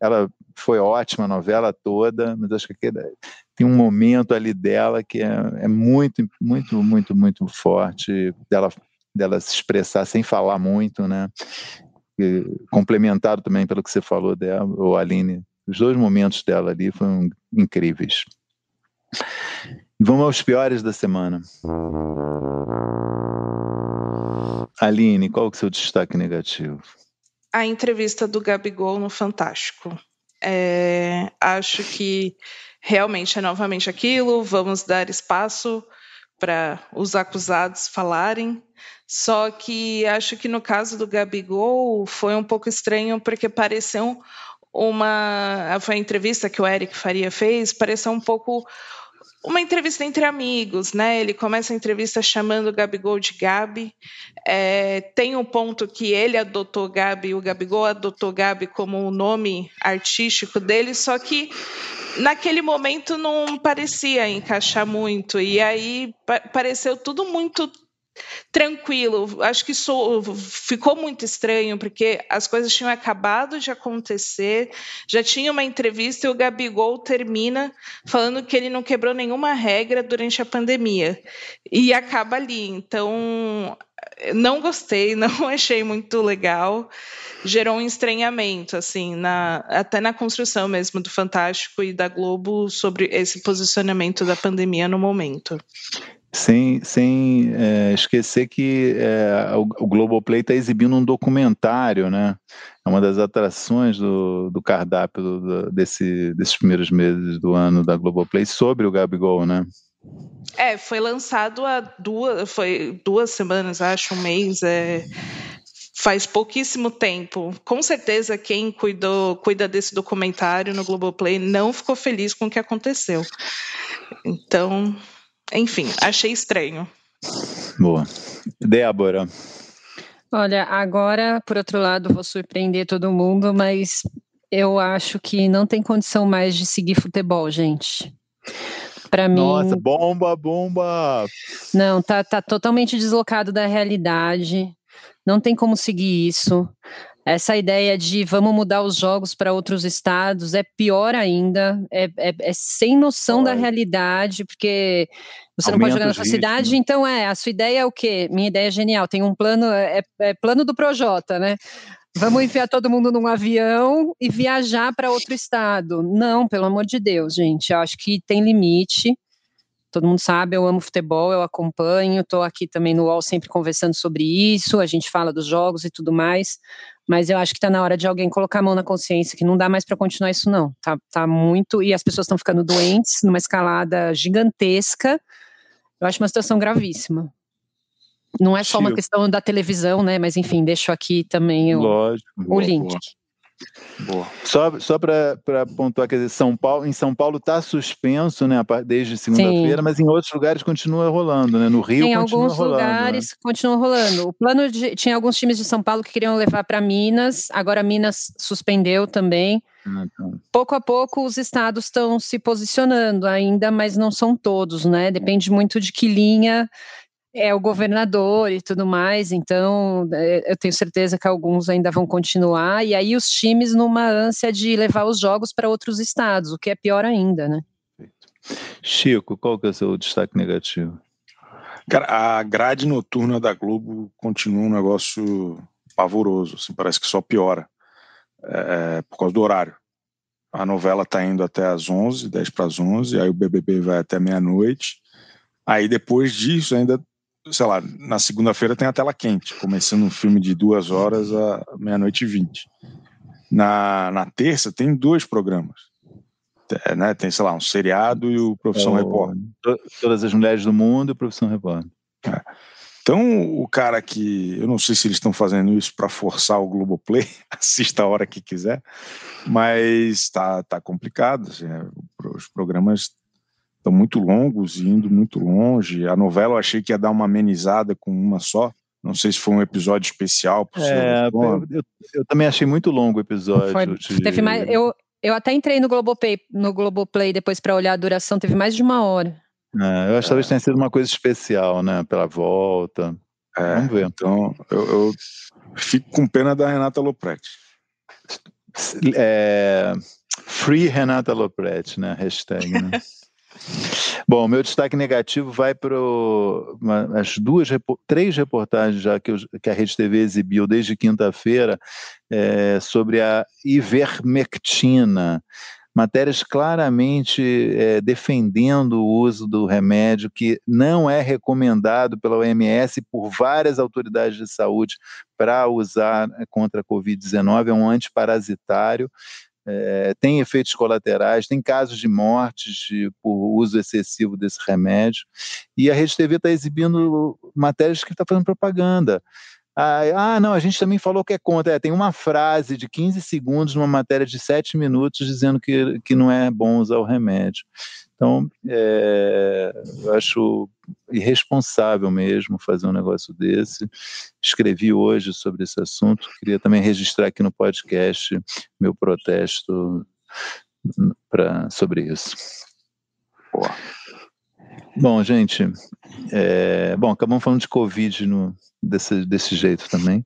ela foi ótima a novela toda, mas acho que tem um momento ali dela que é, é muito, muito, muito, muito forte, dela, dela se expressar sem falar muito, né, e, complementado também pelo que você falou dela, ou Aline, os dois momentos dela ali foram incríveis. Vamos aos piores da semana. Aline, qual é o seu destaque negativo? A entrevista do Gabigol no Fantástico. É, acho que realmente é novamente aquilo, vamos dar espaço para os acusados falarem. Só que acho que no caso do Gabigol foi um pouco estranho, porque pareceu uma. Foi a entrevista que o Eric Faria fez, pareceu um pouco uma entrevista entre amigos, né? Ele começa a entrevista chamando o Gabigol de Gabi. É, tem um ponto que ele adotou Gabi, o Gabigol adotou Gabi como o nome artístico dele, só que naquele momento não parecia encaixar muito. E aí pareceu tudo muito tranquilo. Acho que isso ficou muito estranho, porque as coisas tinham acabado de acontecer, já tinha uma entrevista e o Gabigol termina falando que ele não quebrou nenhuma regra durante a pandemia. E acaba ali. Então, não gostei, <laughs> não achei muito legal. Gerou um estranhamento, assim, na, até na construção mesmo do Fantástico e da Globo sobre esse posicionamento da pandemia no momento sem, sem é, esquecer que é, o, o Globoplay está exibindo um documentário, né? É uma das atrações do, do cardápio do, do, desse, desses primeiros meses do ano da Globoplay sobre o Gabigol, né? É, foi lançado há duas, foi duas semanas, acho, um mês. É, faz pouquíssimo tempo. Com certeza quem cuidou, cuida desse documentário no Globoplay não ficou feliz com o que aconteceu. Então, enfim, achei estranho. Boa. Débora. Olha, agora, por outro lado, vou surpreender todo mundo, mas eu acho que não tem condição mais de seguir futebol, gente. Para mim. Nossa, bomba, bomba! Não, tá, tá totalmente deslocado da realidade. Não tem como seguir isso. Essa ideia de vamos mudar os jogos para outros estados é pior ainda, é, é, é sem noção da realidade, porque você Aumenta não pode jogar na sua cidade, então é, a sua ideia é o quê? Minha ideia é genial, tem um plano, é, é plano do Projota, né? Vamos enfiar todo mundo num avião e viajar para outro estado. Não, pelo amor de Deus, gente, eu acho que tem limite. Todo mundo sabe, eu amo futebol, eu acompanho, estou aqui também no UOL sempre conversando sobre isso, a gente fala dos jogos e tudo mais, mas eu acho que está na hora de alguém colocar a mão na consciência, que não dá mais para continuar isso não, tá, tá muito, e as pessoas estão ficando doentes numa escalada gigantesca, eu acho uma situação gravíssima. Não é só uma questão da televisão, né, mas enfim, deixo aqui também o, Lógico, o link. Boa. Boa. Só, só para pontuar, quer dizer, São Paulo, em São Paulo está suspenso, né, desde segunda-feira, mas em outros lugares continua rolando, né? No Rio em continua alguns rolando. Em né? lugares né? continua rolando. O plano de, tinha alguns times de São Paulo que queriam levar para Minas, agora Minas suspendeu também. Ah, então. Pouco a pouco os estados estão se posicionando ainda, mas não são todos, né? Depende muito de que linha é o governador e tudo mais, então é, eu tenho certeza que alguns ainda vão continuar, e aí os times numa ânsia de levar os jogos para outros estados, o que é pior ainda, né? Chico, qual que é o seu destaque negativo? Cara, a grade noturna da Globo continua um negócio pavoroso, assim, parece que só piora é, por causa do horário. A novela está indo até às 11, 10 para as 11, aí o BBB vai até meia-noite. Aí depois disso, ainda, sei lá, na segunda-feira tem a tela quente, começando um filme de duas horas a meia-noite e vinte. Na, na terça tem dois programas. É, né? Tem, sei lá, um seriado e o Profissão é Repórter. Todas as mulheres do mundo e o Profissão Repórter. É. Então, o cara que. Eu não sei se eles estão fazendo isso para forçar o Globoplay, <laughs> assista a hora que quiser, mas tá, tá complicado. Assim, é, os programas estão muito longos e indo muito longe. A novela eu achei que ia dar uma amenizada com uma só. Não sei se foi um episódio especial. É, eu, eu, eu, também achei muito longo o episódio. Foi, de... Teve mais. Eu, eu até entrei no Globoplay, no Globoplay depois para olhar a duração, teve mais de uma hora. É, eu acho que talvez tenha sido uma coisa especial, né? Pela volta. É, Vamos ver. Então, eu, eu, fico com pena da Renata Lopretti. É, free Renata Lopretti, né? Hashtag, né? <laughs> Bom, meu destaque negativo vai para as duas, três reportagens já que, eu, que a Rede TV exibiu desde quinta-feira é, sobre a ivermectina matérias claramente é, defendendo o uso do remédio, que não é recomendado pela OMS por várias autoridades de saúde para usar né, contra a Covid-19, é um antiparasitário. É, tem efeitos colaterais, tem casos de mortes de, por uso excessivo desse remédio, e a Rede TV está exibindo matérias que está fazendo propaganda. Ah, não, a gente também falou que é contra. É, tem uma frase de 15 segundos numa matéria de 7 minutos dizendo que, que não é bom usar o remédio. Então, é, eu acho irresponsável mesmo fazer um negócio desse. Escrevi hoje sobre esse assunto. Queria também registrar aqui no podcast meu protesto pra, sobre isso. Boa. Bom, gente, é, bom, acabamos falando de Covid no, desse, desse jeito também.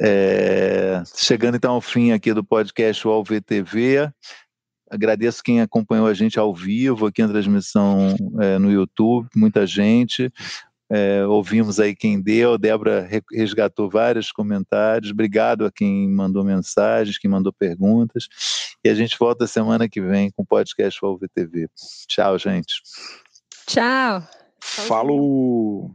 É, chegando então ao fim aqui do podcast UOL VTV, agradeço quem acompanhou a gente ao vivo aqui na transmissão é, no YouTube, muita gente. É, ouvimos aí quem deu, Débora resgatou vários comentários, obrigado a quem mandou mensagens, quem mandou perguntas, e a gente volta semana que vem com o podcast UOL VTV. Tchau, gente. Tchau. Falou.